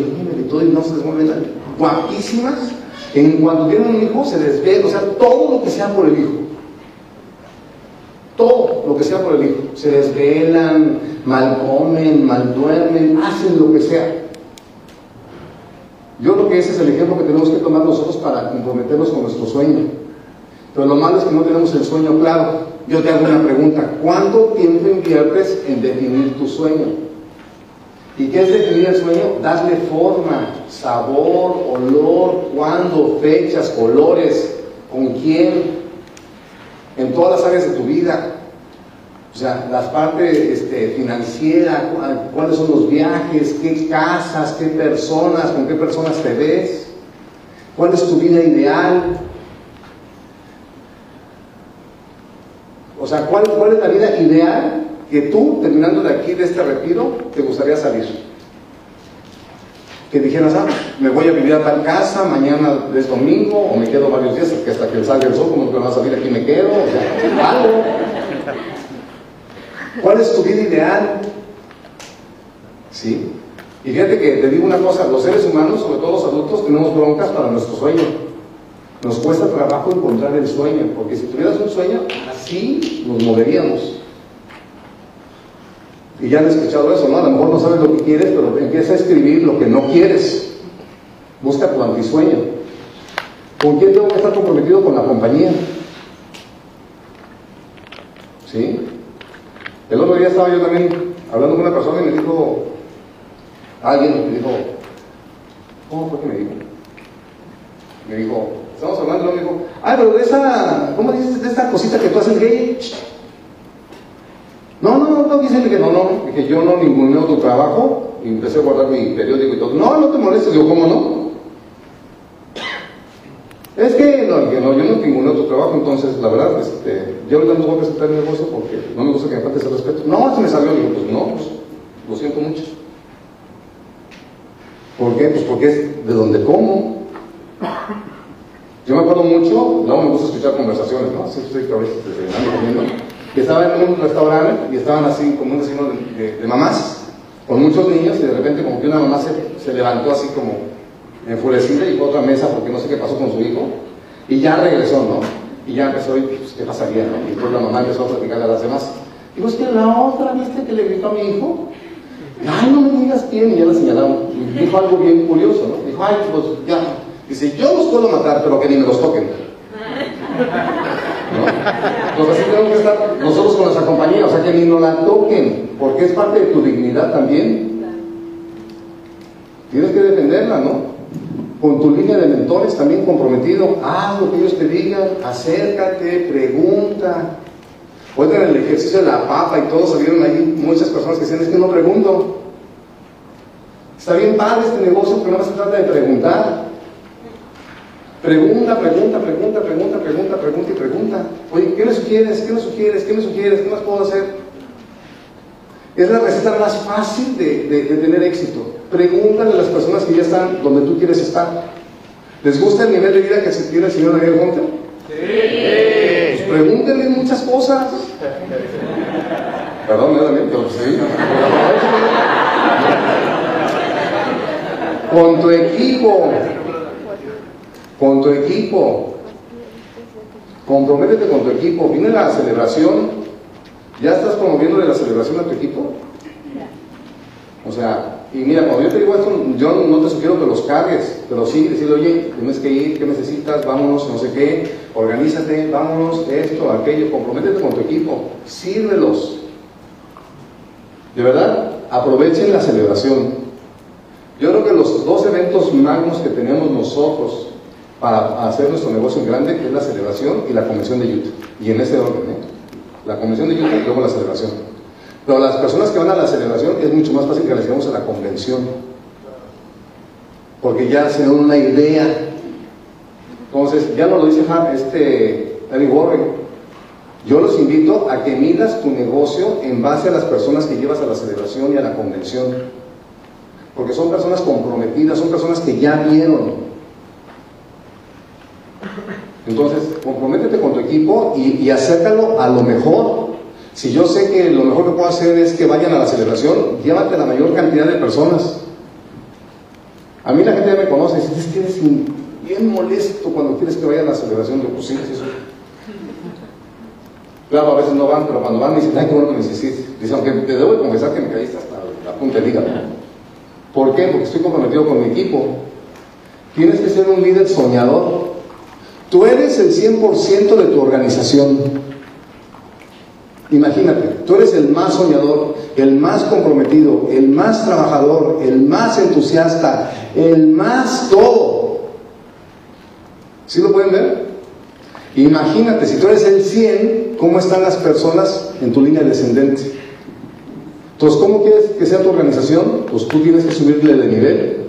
y todo y no se desmueven, guapísimas, en cuanto tienen un hijo se desvelan, o sea, todo lo que sea por el hijo todo lo que sea por el hijo. Se desvelan, mal comen, mal duermen, hacen lo que sea. Yo creo que ese es el ejemplo que tenemos que tomar nosotros para comprometernos con nuestro sueño. Pero lo malo es que no tenemos el sueño claro. Yo te hago una pregunta, ¿cuánto tiempo inviertes en definir tu sueño? ¿Y qué es definir el sueño? Darle forma, sabor, olor, cuándo, fechas, colores, con quién, en todas las áreas de tu vida. O sea, las partes este, financieras, cuáles son los viajes, qué casas, qué personas, con qué personas te ves, cuál es tu vida ideal. O sea, ¿cuál, es la vida ideal que tú, terminando de aquí, de este retiro, te gustaría salir? que dijeras, ah, me voy a vivir a tal casa, mañana es domingo, o me quedo varios días, que hasta que salga el sol, como que va a salir aquí me quedo, o sea, algo. ¿Cuál es tu vida ideal? ¿Sí? Y fíjate que te digo una cosa, los seres humanos, sobre todo los adultos, tenemos broncas para nuestro sueño. Nos cuesta trabajo encontrar el sueño, porque si tuvieras un sueño, así nos moveríamos. Y ya han escuchado eso, ¿no? A lo mejor no sabes lo que quieres, pero empieza a escribir lo que no quieres. Busca tu antisueño. ¿Con quién tengo que estar comprometido? Con la compañía. ¿Sí? El otro día estaba yo también hablando con una persona y me dijo, alguien me dijo, ¿cómo fue que me dijo? Me dijo, estamos hablando, me dijo, ah, pero de esa, ¿cómo dices? De esta cosita que tú haces gay. No, no, no, no, dicen que no, no, que yo no ninguneo tu trabajo y empecé a guardar mi periódico y todo. No, no te molestes, digo, ¿cómo no? [SNIFFS] Es que no, que no yo no ninguneo tu trabajo, entonces la verdad, este, yo no voy a presentar mi negocio porque no me gusta que me falte ese respeto. No, se me salió, digo, pues no, pues lo siento mucho. ¿Por qué? Pues porque es de donde como. Yo me acuerdo mucho, no me gusta escuchar conversaciones, ¿no? Siempre estoy a veces comiendo que estaba en un restaurante y estaban así como un vecino de, mamás, con muchos niños, y de repente como que una mamá se, se levantó así como enfurecida y fue a otra mesa porque no sé qué pasó con su hijo, y ya regresó, ¿no? Y ya empezó, y pues, ¿qué pasaría, no? Y después la mamá empezó a platicarle a las demás. Digo, es que la otra, ¿viste que le gritó a mi hijo? Ay, no me digas quién, y ya la señalaron. Dijo algo bien curioso, ¿no? Dijo, ay, pues ya. Dice, yo los puedo matar, pero que ni me los toquen. [LAUGHS] ¿no? así tenemos que estar nosotros con nuestra compañía, o sea, que ni nos la toquen, porque es parte de tu dignidad también. Tienes que defenderla, ¿no? Con tu línea de mentores también comprometido, haz lo que ellos te digan, acércate, pregunta. Hoy en el ejercicio de la papa y todo salieron ahí muchas personas que decían, es que no pregunto. Está bien padre este negocio, pero no se trata de preguntar. Pregunta, pregunta, pregunta, pregunta, pregunta, pregunta y pregunta. Oye, ¿qué me sugieres? ¿Qué me sugieres? ¿Qué me sugieres? ¿Qué más puedo hacer? Es la receta más fácil de, tener éxito. Pregúntale a las personas que ya están donde tú quieres estar. ¿Les gusta el nivel de vida que se tiene el señor Daniel Hunter? Sí. Pues pregúntenle muchas cosas. Perdón, me da pero sí. Con tu equipo. Con tu equipo. Comprométete con tu equipo. Viene la celebración ¿Ya estás promoviendo la celebración a tu equipo? O sea, y mira, cuando yo te digo esto, yo no te sugiero que los cargues, pero sí decirle, oye, tienes que ir, ¿qué necesitas? Vámonos, no sé qué, organízate, vámonos, esto, aquello, comprométete con tu equipo, sírvelos. De verdad, aprovechen la celebración. Yo creo que los dos eventos magnos que tenemos nosotros para hacer nuestro negocio en grande es la celebración y la convención de YouTube. Y en ese orden, ¿eh? la convención de Utah y luego la celebración. Pero las personas que van a la celebración es mucho más fácil que las llevemos a la convención. Porque ya se dan una idea. Entonces, ya no lo dice este Eric Warren. Yo los invito a que midas tu negocio en base a las personas que llevas a la celebración y a la convención. Porque son personas comprometidas, son personas que ya vieron, entonces, comprométete con tu equipo y, acércalo a lo mejor. Si yo sé que lo mejor que puedo hacer es que vayan a la celebración, llévate la mayor cantidad de personas. A mí la gente ya me conoce dice, es que eres bien molesto cuando quieres que vaya a la celebración. de pues sí, eso. Claro, a veces no van, pero cuando van me dicen, ay, qué bueno que me hiciste. Dice, aunque te debo confesar que me caíste hasta la punta del hígado. ¿Por qué? Porque estoy comprometido con mi equipo. Tienes que ser un líder soñador. Tú eres el 100% de tu organización. Imagínate, tú eres el más soñador, el más comprometido, el más trabajador, el más entusiasta, el más todo. ¿Sí lo pueden ver? Imagínate, si tú eres el 100, ¿cómo están las personas en tu línea descendente? Entonces, ¿cómo quieres que sea tu organización? Pues tú tienes que subirle de nivel.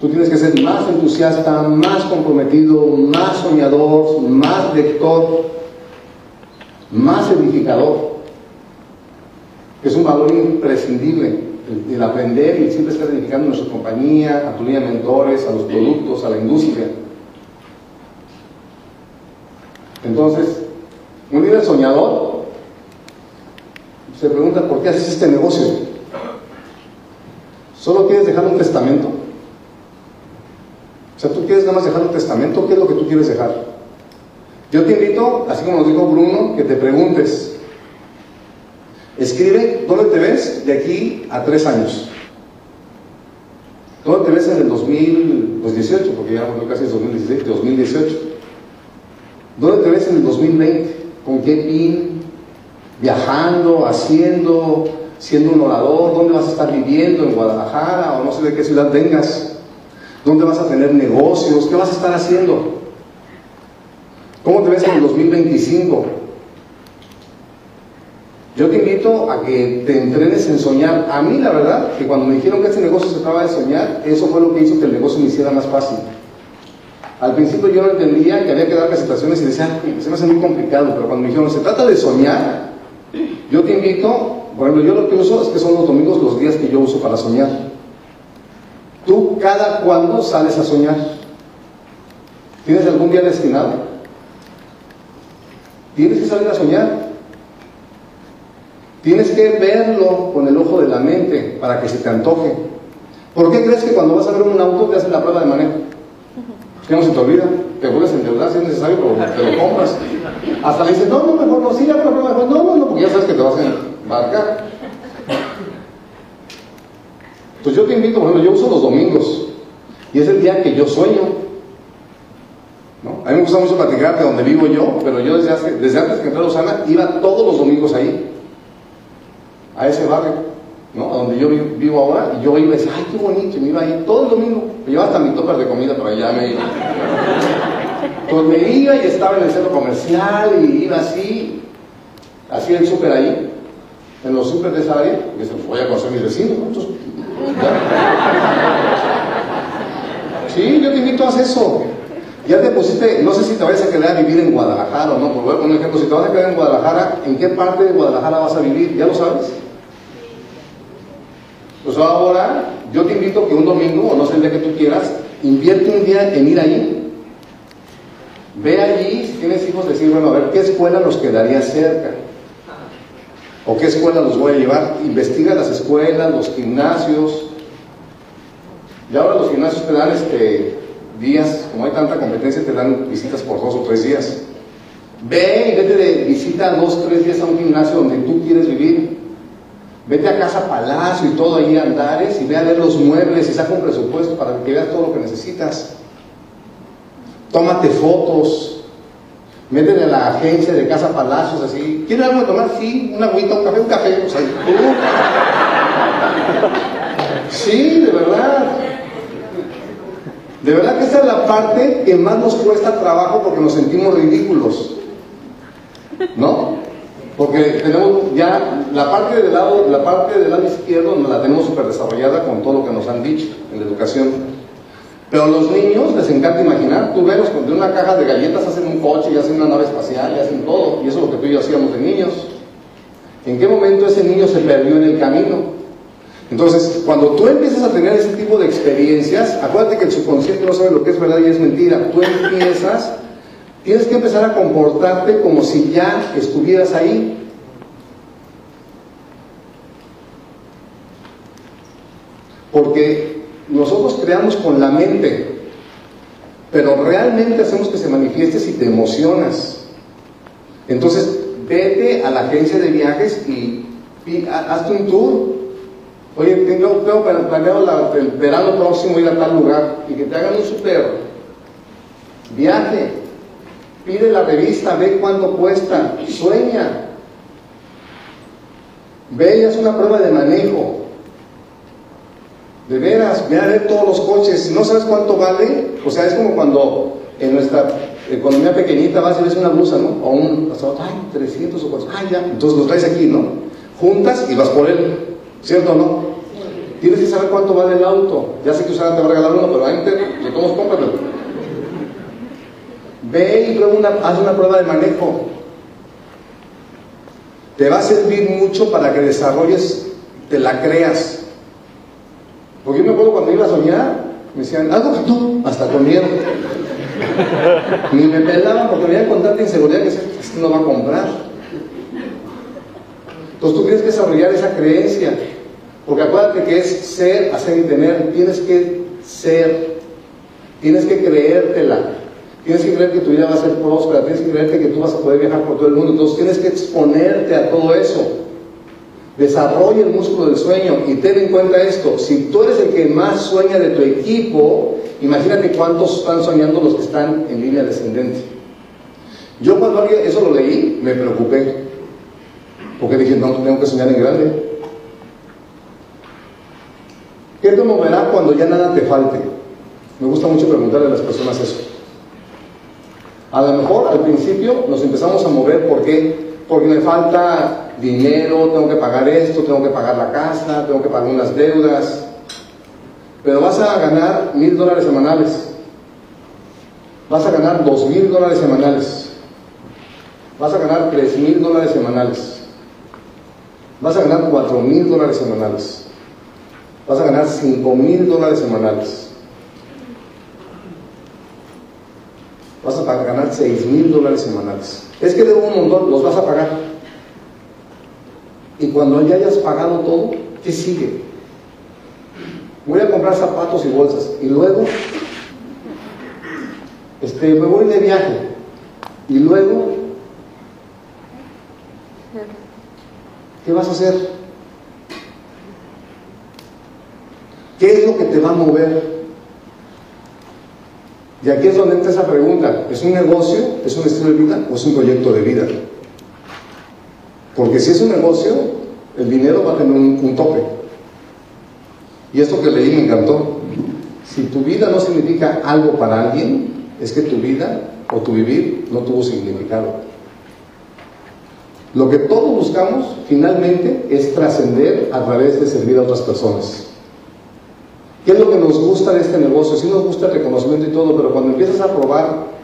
Tú tienes que ser más entusiasta, más comprometido, más soñador, más lector, más edificador. Es un valor imprescindible el, aprender y siempre estar edificando a nuestra compañía, a tu línea de mentores, a los productos, a la industria. Entonces, un líder soñador se pregunta, ¿por qué haces este negocio? ¿Solo quieres dejar un testamento? O sea, tú quieres nada más dejar un testamento, ¿qué es lo que tú quieres dejar? Yo te invito, así como nos dijo Bruno, que te preguntes. Escribe dónde te ves de aquí a tres años. ¿Dónde te ves en el 2018? Porque ya casi es 2016, 2018. ¿Dónde te ves en el 2020? ¿Con qué pin? ¿Viajando? ¿Haciendo? ¿Siendo un orador? ¿Dónde vas a estar viviendo? ¿En Guadalajara? ¿O no sé de qué ciudad vengas? ¿Dónde vas a tener negocios? ¿Qué vas a estar haciendo? ¿Cómo te ves en el 2025? Yo te invito a que te entrenes en soñar. A mí, la verdad, que cuando me dijeron que este negocio se trataba de soñar, eso fue lo que hizo que el negocio me hiciera más fácil. Al principio yo no entendía que había que dar presentaciones y decía, se me hace muy complicado, pero cuando me dijeron, se trata de soñar, yo te invito, por ejemplo, yo lo que uso es que son los domingos los días que yo uso para soñar. ¿Tú cada cuándo sales a soñar? ¿Tienes algún día destinado? Tienes que salir a soñar. Tienes que verlo con el ojo de la mente para que se te antoje. ¿Por qué crees que cuando vas a ver un auto te hacen la prueba de manejo? Que no se te olvida, te vuelves a endeudar si es necesario, pero te lo compras. Hasta le dices, no, no, mejor no, sí, ya la prueba, no, no, no, porque ya sabes que te vas a embarcar. Pues yo te invito, bueno, yo uso los domingos y es el día que yo sueño. A mí me gusta mucho platicar de donde vivo yo, pero yo desde, antes que entré a Lozana iba todos los domingos ahí, a ese barrio, ¿no? a donde yo vivo ahora, y yo iba y decía, ay, qué bonito, y me iba ahí todo el domingo. Me llevaba hasta mi topper de comida, pero ya me iba. Pues iba y estaba en el centro comercial y iba así. hacía el súper ahí, en los súper de esa área, y dice, voy a conocer mis vecinos, ¿no? [LAUGHS] Sí, yo te invito a hacer eso. Ya te pusiste, no sé si te vayas a quedar a vivir en Guadalajara o no, por un ejemplo, si te vas a quedar en Guadalajara, ¿en qué parte de Guadalajara vas a vivir? ¿Ya lo sabes? Pues ahora yo te invito que un domingo, o no sé el día que tú quieras, invierte un día en ir allí. Ve allí, si tienes hijos, decir, bueno, a ver, ¿qué escuela nos quedaría cerca? ¿O qué escuela los voy a llevar? Investiga las escuelas, los gimnasios. Y ahora los gimnasios te dan este, días, como hay tanta competencia, te dan visitas por dos o tres días. Ve y vete de visita dos, tres días a un gimnasio donde tú quieres vivir. Vete a Casa Palacio y todo ahí Andares y ve a ver los muebles y saca un presupuesto para que veas todo lo que necesitas. Tómate fotos. Métele a la agencia de Casa Palacios así. ¿Quieres algo de tomar? Sí, una agüita, un café, un café. Sí, de verdad. De verdad que esa es la parte que más nos cuesta trabajo porque nos sentimos ridículos. ¿No? Porque tenemos ya la parte del lado, la parte del lado izquierdo la tenemos súper desarrollada con todo lo que nos han dicho en la educación. Pero los niños les encanta imaginar, tú ves, de una caja de galletas hacen un coche y hacen una nave espacial y hacen todo, y eso es lo que tú y yo hacíamos de niños. ¿En qué momento ese niño se perdió en el camino? Entonces, cuando tú empiezas a tener ese tipo de experiencias, acuérdate que el subconsciente no sabe lo que es verdad y es mentira. Tú empiezas, tienes que empezar a comportarte como si ya estuvieras ahí. Porque nosotros creamos con la mente, pero realmente hacemos que se manifieste si te emocionas. Entonces, vete a la agencia de viajes y, hazte un tour. Oye, tengo, tengo planeado el verano próximo ir a tal lugar y que te hagan un super viaje. Pide la revista, ve cuánto cuesta, sueña. Ve y haz una prueba de manejo. De veras, ve a ver todos los coches. Si no sabes cuánto vale, o sea, es como cuando en nuestra economía pequeñita vas y ves una blusa, ¿no? O un, ay, 300 o 400, ay, ya. Entonces lo traes aquí, ¿no? Juntas y vas por él, ¿cierto o no? Tienes que saber cuánto vale el auto. Ya sé que usted te va a regalar uno, pero antes, de todos cómpralo. Ve y una, haz una prueba de manejo. Te va a servir mucho para que desarrolles, te la creas. Porque yo me acuerdo cuando iba a soñar, me decían, algo que tú, hasta con miedo. Ni me pelaban porque veían con tanta inseguridad que este no va a comprar. Entonces tú tienes que desarrollar esa creencia. Porque acuérdate que es ser, hacer y tener. Tienes que ser. Tienes que creértela. Tienes que creer que tu vida va a ser próspera. Tienes que creerte que tú vas a poder viajar por todo el mundo. Entonces tienes que exponerte a todo eso. Desarrolla el músculo del sueño y ten en cuenta esto, si tú eres el que más sueña de tu equipo, imagínate cuántos están soñando los que están en línea descendente. Yo cuando eso lo leí, me preocupé, porque dije, no, tengo que soñar en grande. ¿Qué te moverá cuando ya nada te falte? Me gusta mucho preguntarle a las personas eso. A lo mejor al principio nos empezamos a mover, ¿por qué? Porque me falta dinero, tengo que pagar esto, tengo que pagar la casa, tengo que pagar unas deudas. Pero vas a ganar mil dólares semanales. Vas a ganar dos mil dólares semanales. Vas a ganar tres mil dólares semanales. Vas a ganar cuatro mil dólares semanales. Vas a ganar cinco mil dólares semanales. Vas a ganar seis mil dólares semanales. Es que de un montón los vas a pagar. Y cuando ya hayas pagado todo, ¿qué sigue? Voy a comprar zapatos y bolsas. Y luego, este, me voy de viaje. Y luego, ¿qué vas a hacer? ¿Qué es lo que te va a mover? Y aquí es donde entra esa pregunta. ¿Es un negocio? ¿Es un estilo de vida? ¿O es un proyecto de vida? Porque si es un negocio, el dinero va a tener un, tope. Y esto que leí me encantó. Si tu vida no significa algo para alguien, es que tu vida o tu vivir no tuvo significado. Lo que todos buscamos finalmente es trascender a través de servir a otras personas. ¿Qué es lo que nos gusta de este negocio? Sí nos gusta el reconocimiento y todo, pero cuando empiezas a probar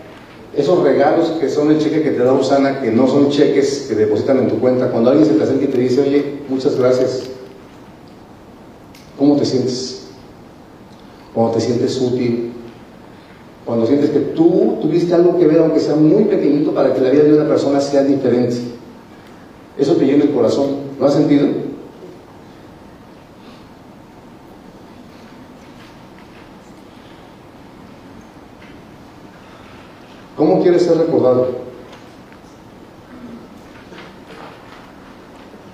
esos regalos que son el cheque que te da Usana, que no son cheques que depositan en tu cuenta, cuando alguien se te acerca y te dice, oye, muchas gracias, ¿cómo te sientes? Cuando te sientes útil, cuando sientes que tú tuviste algo que ver, aunque sea muy pequeñito, para que la vida de una persona sea diferente. Eso te llena el corazón. ¿Lo has sentido? ¿Cómo quieres ser recordado?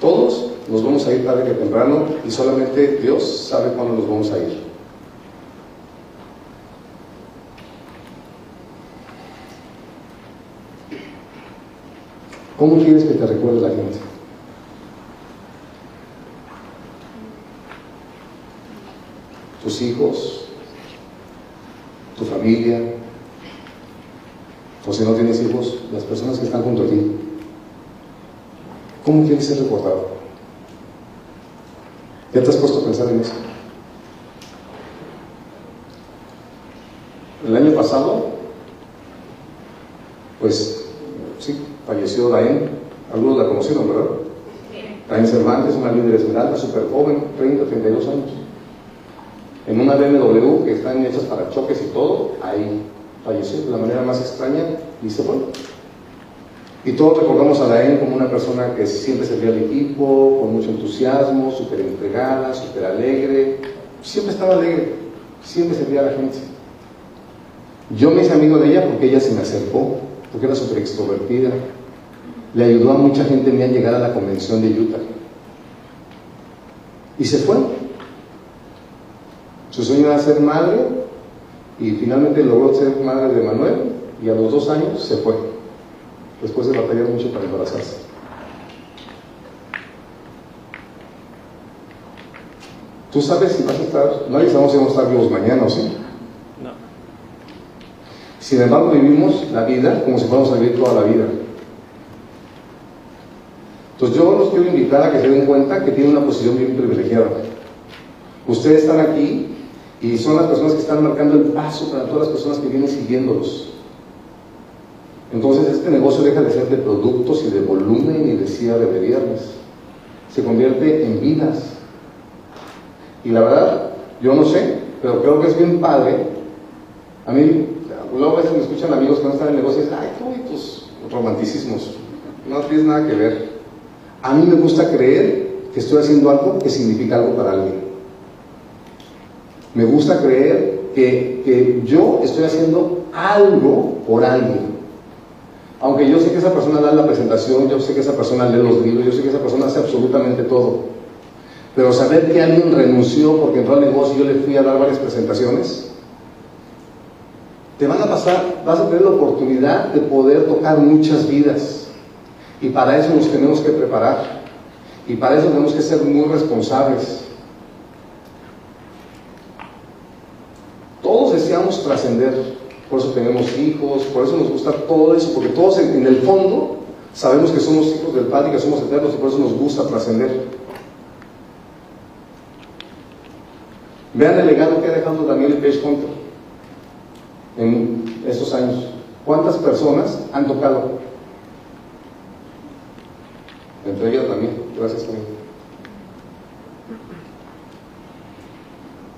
Todos nos vamos a ir tarde que temprano y solamente Dios sabe cuándo nos vamos a ir. ¿Cómo quieres que te recuerde la gente? Tus hijos, tu familia, o si no tienes hijos, las personas que están junto a ti. ¿Cómo quieres ser recordado? ¿Ya te has puesto a pensar en eso? El año pasado, pues sí, falleció Daen, algunos la conocieron, ¿verdad? Daen Cervantes, una líder esmeralda, súper joven, 30, 32 años. En una BMW que están hechas para choques y todo, ahí falleció de la manera más extraña y se fue. Y todos recordamos a Daen como una persona que siempre servía al equipo, con mucho entusiasmo, súper entregada, súper alegre, siempre estaba alegre, siempre servía a la gente. Yo me hice amigo de ella porque ella se me acercó, porque era súper extrovertida. Le ayudó a mucha gente a llegar a la convención de Utah. Y se fue. Su sueño era ser madre y finalmente logró ser madre de Manuel y a los dos años se fue, después de batallar mucho para embarazarse. Tú sabes si vas a estar, nadie sabemos si vamos a estar vivos mañana o sí. No. Sin embargo, vivimos la vida como si fuéramos a vivir toda la vida. Entonces yo los quiero invitar a que se den cuenta que tienen una posición bien privilegiada. Ustedes están aquí y son las personas que están marcando el paso para todas las personas que vienen siguiéndolos. Entonces este negocio deja de ser de productos y de volumen y de cierre de viernes. Se convierte en vidas. Y la verdad, yo no sé, pero creo que es bien padre. A mí, luego a veces me escuchan amigos que no están en el negocio y dicen, ay, qué bonitos romanticismos. No tienes nada que ver. A mí me gusta creer que estoy haciendo algo que significa algo para alguien. Me gusta creer que, que yo estoy haciendo algo por alguien. Aunque yo sé que esa persona da la presentación, yo sé que esa persona lee los libros, yo sé que esa persona hace absolutamente todo. Pero saber que alguien renunció porque entró al negocio y yo le fui a dar varias presentaciones, te van a pasar, vas a tener la oportunidad de poder tocar muchas vidas. Y para eso nos tenemos que preparar. Y para eso tenemos que ser muy responsables. Todos deseamos trascender, por eso tenemos hijos, por eso nos gusta todo eso, porque todos en, el fondo sabemos que somos hijos del Padre, que somos eternos y por eso nos gusta trascender. Vean el legado que ha dejado Daniel Page Hunter en estos años. ¿Cuántas personas han tocado? Entre ellas también. Gracias también.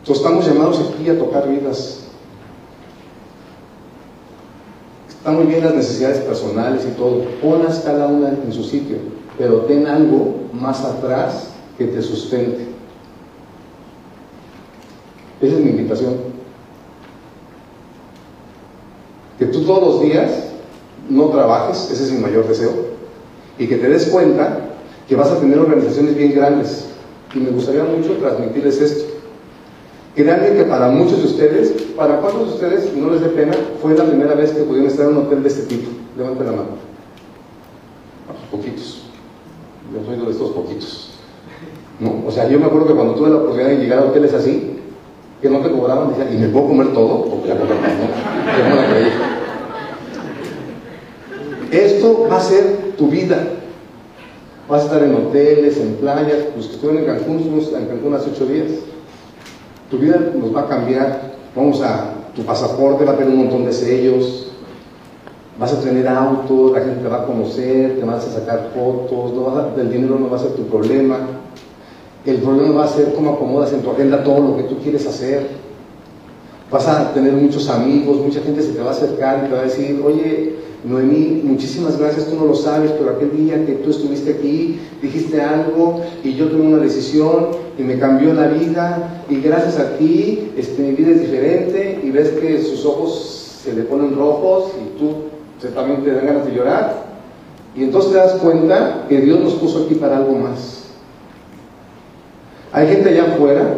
Entonces estamos llamados aquí a tocar vidas. Están muy bien las necesidades personales y todo. Ponlas cada una en su sitio, pero ten algo más atrás que te sustente. Esa es mi invitación. Que tú todos los días no trabajes, ese es mi mayor deseo, y que te des cuenta que vas a tener organizaciones bien grandes. Y me gustaría mucho transmitirles esto. Créanme que para muchos de ustedes, para cuántos de ustedes, no les dé pena, fue la primera vez que pudieron estar en un hotel de este tipo. Levanten la mano. poquitos. Yo soy de estos poquitos. ¿No? O sea, yo me acuerdo que cuando tuve la oportunidad de llegar a hoteles así, que no te cobraban, decían, ¿y me puedo comer todo? Porque ya ¿no? no la creí. Esto va a ser tu vida. vas a estar en hoteles, en playas, los que estuvieron en Cancún, estuvimos en Cancún hace ocho días. Tu vida nos va a cambiar, vamos a, tu pasaporte va a tener un montón de sellos, vas a tener autos, la gente te va a conocer, te vas a sacar fotos, no el dinero no va a ser tu problema. El problema va a ser cómo acomodas en tu agenda todo lo que tú quieres hacer. Vas a tener muchos amigos, mucha gente se te va a acercar y te va a decir, oye, Noemí, muchísimas gracias, tú no lo sabes, pero aquel día que tú estuviste aquí, dijiste algo y yo tomé una decisión y me cambió la vida y gracias a ti este, mi vida es diferente y ves que sus ojos se le ponen rojos y tú también te dan ganas de llorar. Y entonces te das cuenta que Dios nos puso aquí para algo más. Hay gente allá afuera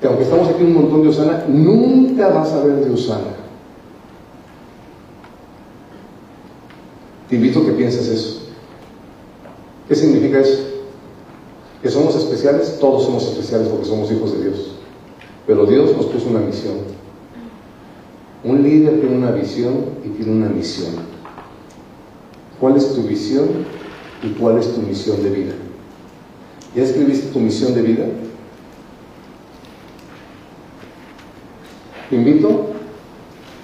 que aunque estamos aquí un montón de Usana, nunca vas a ver de Usana. Te invito a que pienses eso. ¿Qué significa eso? Que somos especiales, todos somos especiales porque somos hijos de Dios. Pero Dios nos puso una misión. Un líder tiene una visión y tiene una misión. ¿Cuál es tu visión y cuál es tu misión de vida? ¿Ya escribiste tu misión de vida? Te invito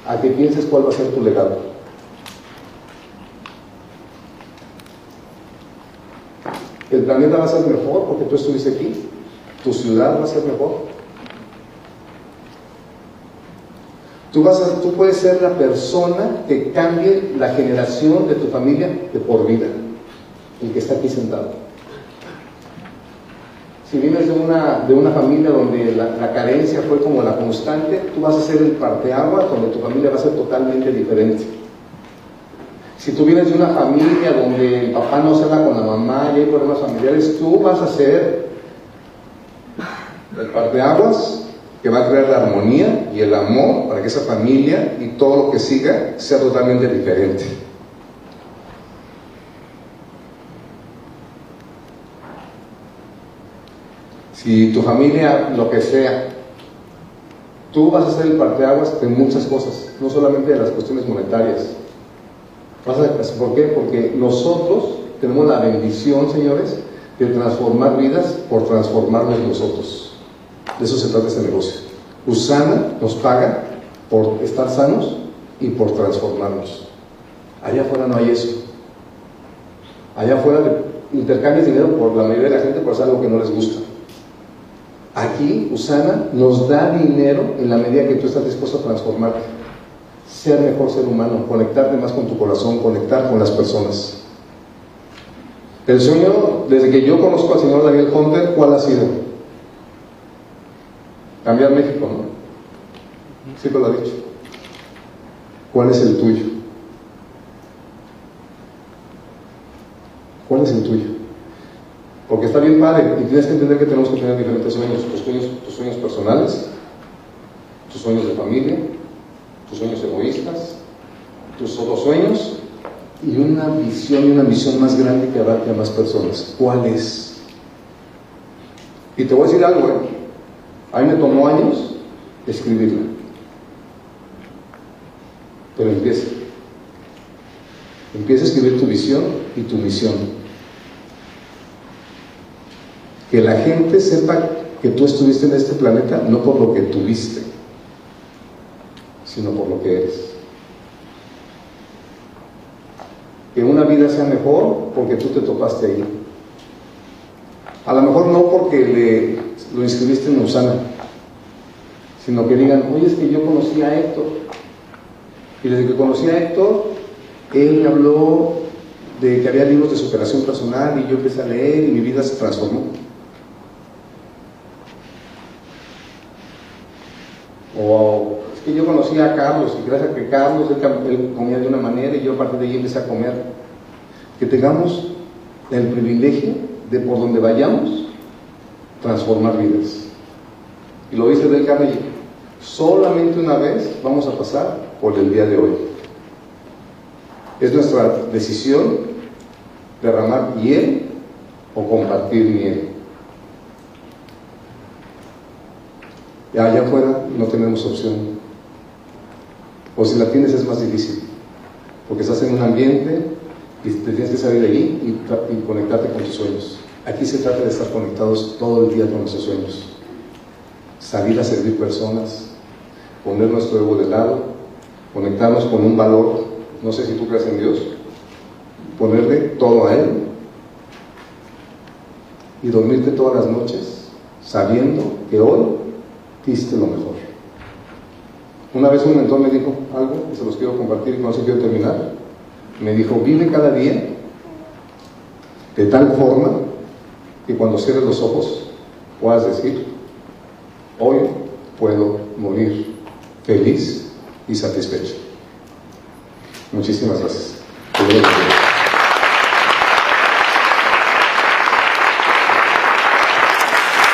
a que pienses cuál va a ser tu legado. El planeta va a ser mejor porque tú estuviste aquí. Tu ciudad va a ser mejor. Tú, vas a, tú puedes ser la persona que cambie la generación de tu familia de por vida. El que está aquí sentado. Si vienes de una, de una familia donde la, carencia fue como la constante, tú vas a ser el parteaguas donde tu familia va a ser totalmente diferente. Si tú vienes de una familia donde el papá no se habla con la mamá y hay problemas familiares, tú vas a ser el parteaguas que va a crear la armonía y el amor para que esa familia y todo lo que siga sea totalmente diferente. Si tu familia, lo que sea, tú vas a ser el parteaguas de muchas cosas, no solamente de las cuestiones monetarias. ¿Por qué? Porque nosotros tenemos la bendición, señores, de transformar vidas por transformarnos nosotros. De eso se trata este negocio. Usana nos paga por estar sanos y por transformarnos. Allá afuera no hay eso. Allá afuera intercambias dinero por la mayoría de la gente por algo que no les gusta. Aquí, Usana nos da dinero en la medida que tú estás dispuesto a transformarte, ser mejor ser humano, conectarte más con tu corazón, conectar con las personas. El sueño, desde que yo conozco al señor Daniel Hunter, ¿cuál ha sido? Cambiar México, ¿no? Sí, te lo ha dicho. ¿Cuál es el tuyo? ¿Cuál es el tuyo? Porque está bien padre y tienes que entender que tenemos que tener diferentes sueños, tus sueños, tus sueños personales, tus sueños de familia, tus sueños egoístas, tus otros sueños y una visión y una misión más grande que abarque a más personas. ¿Cuál es? Y te voy a decir algo, ¿eh? a mí me tomó años escribirla. Pero empieza. Empieza a escribir tu visión y tu misión. Que la gente sepa que tú estuviste en este planeta no por lo que tuviste, sino por lo que eres. Que una vida sea mejor porque tú te topaste ahí. A lo mejor no porque le, lo inscribiste en Usana, sino que digan, oye, es que yo conocí a Héctor. Y desde que conocí a Héctor, él habló de que había libros de superación personal y yo empecé a leer y mi vida se transformó. O es que yo conocí a Carlos y gracias a que Carlos él, comía de una manera y yo a partir de ahí empecé a comer. Que tengamos el privilegio de por donde vayamos transformar vidas. Y lo dice Del Carnegie, solamente una vez vamos a pasar por el día de hoy. Es nuestra decisión derramar miel o compartir miel. Y allá afuera no tenemos opción. O si la tienes es más difícil, porque estás en un ambiente y te tienes que salir de allí y, y conectarte con tus sueños. Aquí se trata de estar conectados todo el día con nuestros sueños. Salir a servir personas, poner nuestro ego de lado, conectarnos con un valor, no sé si tú crees en Dios, ponerle todo a Él y dormirte todas las noches sabiendo que hoy diste lo mejor. Una vez un mentor me dijo algo, y se los quiero compartir y con eso quiero terminar. Me dijo, vive cada día de tal forma que cuando cierres los ojos puedas decir, hoy puedo morir feliz y satisfecho. Muchísimas gracias.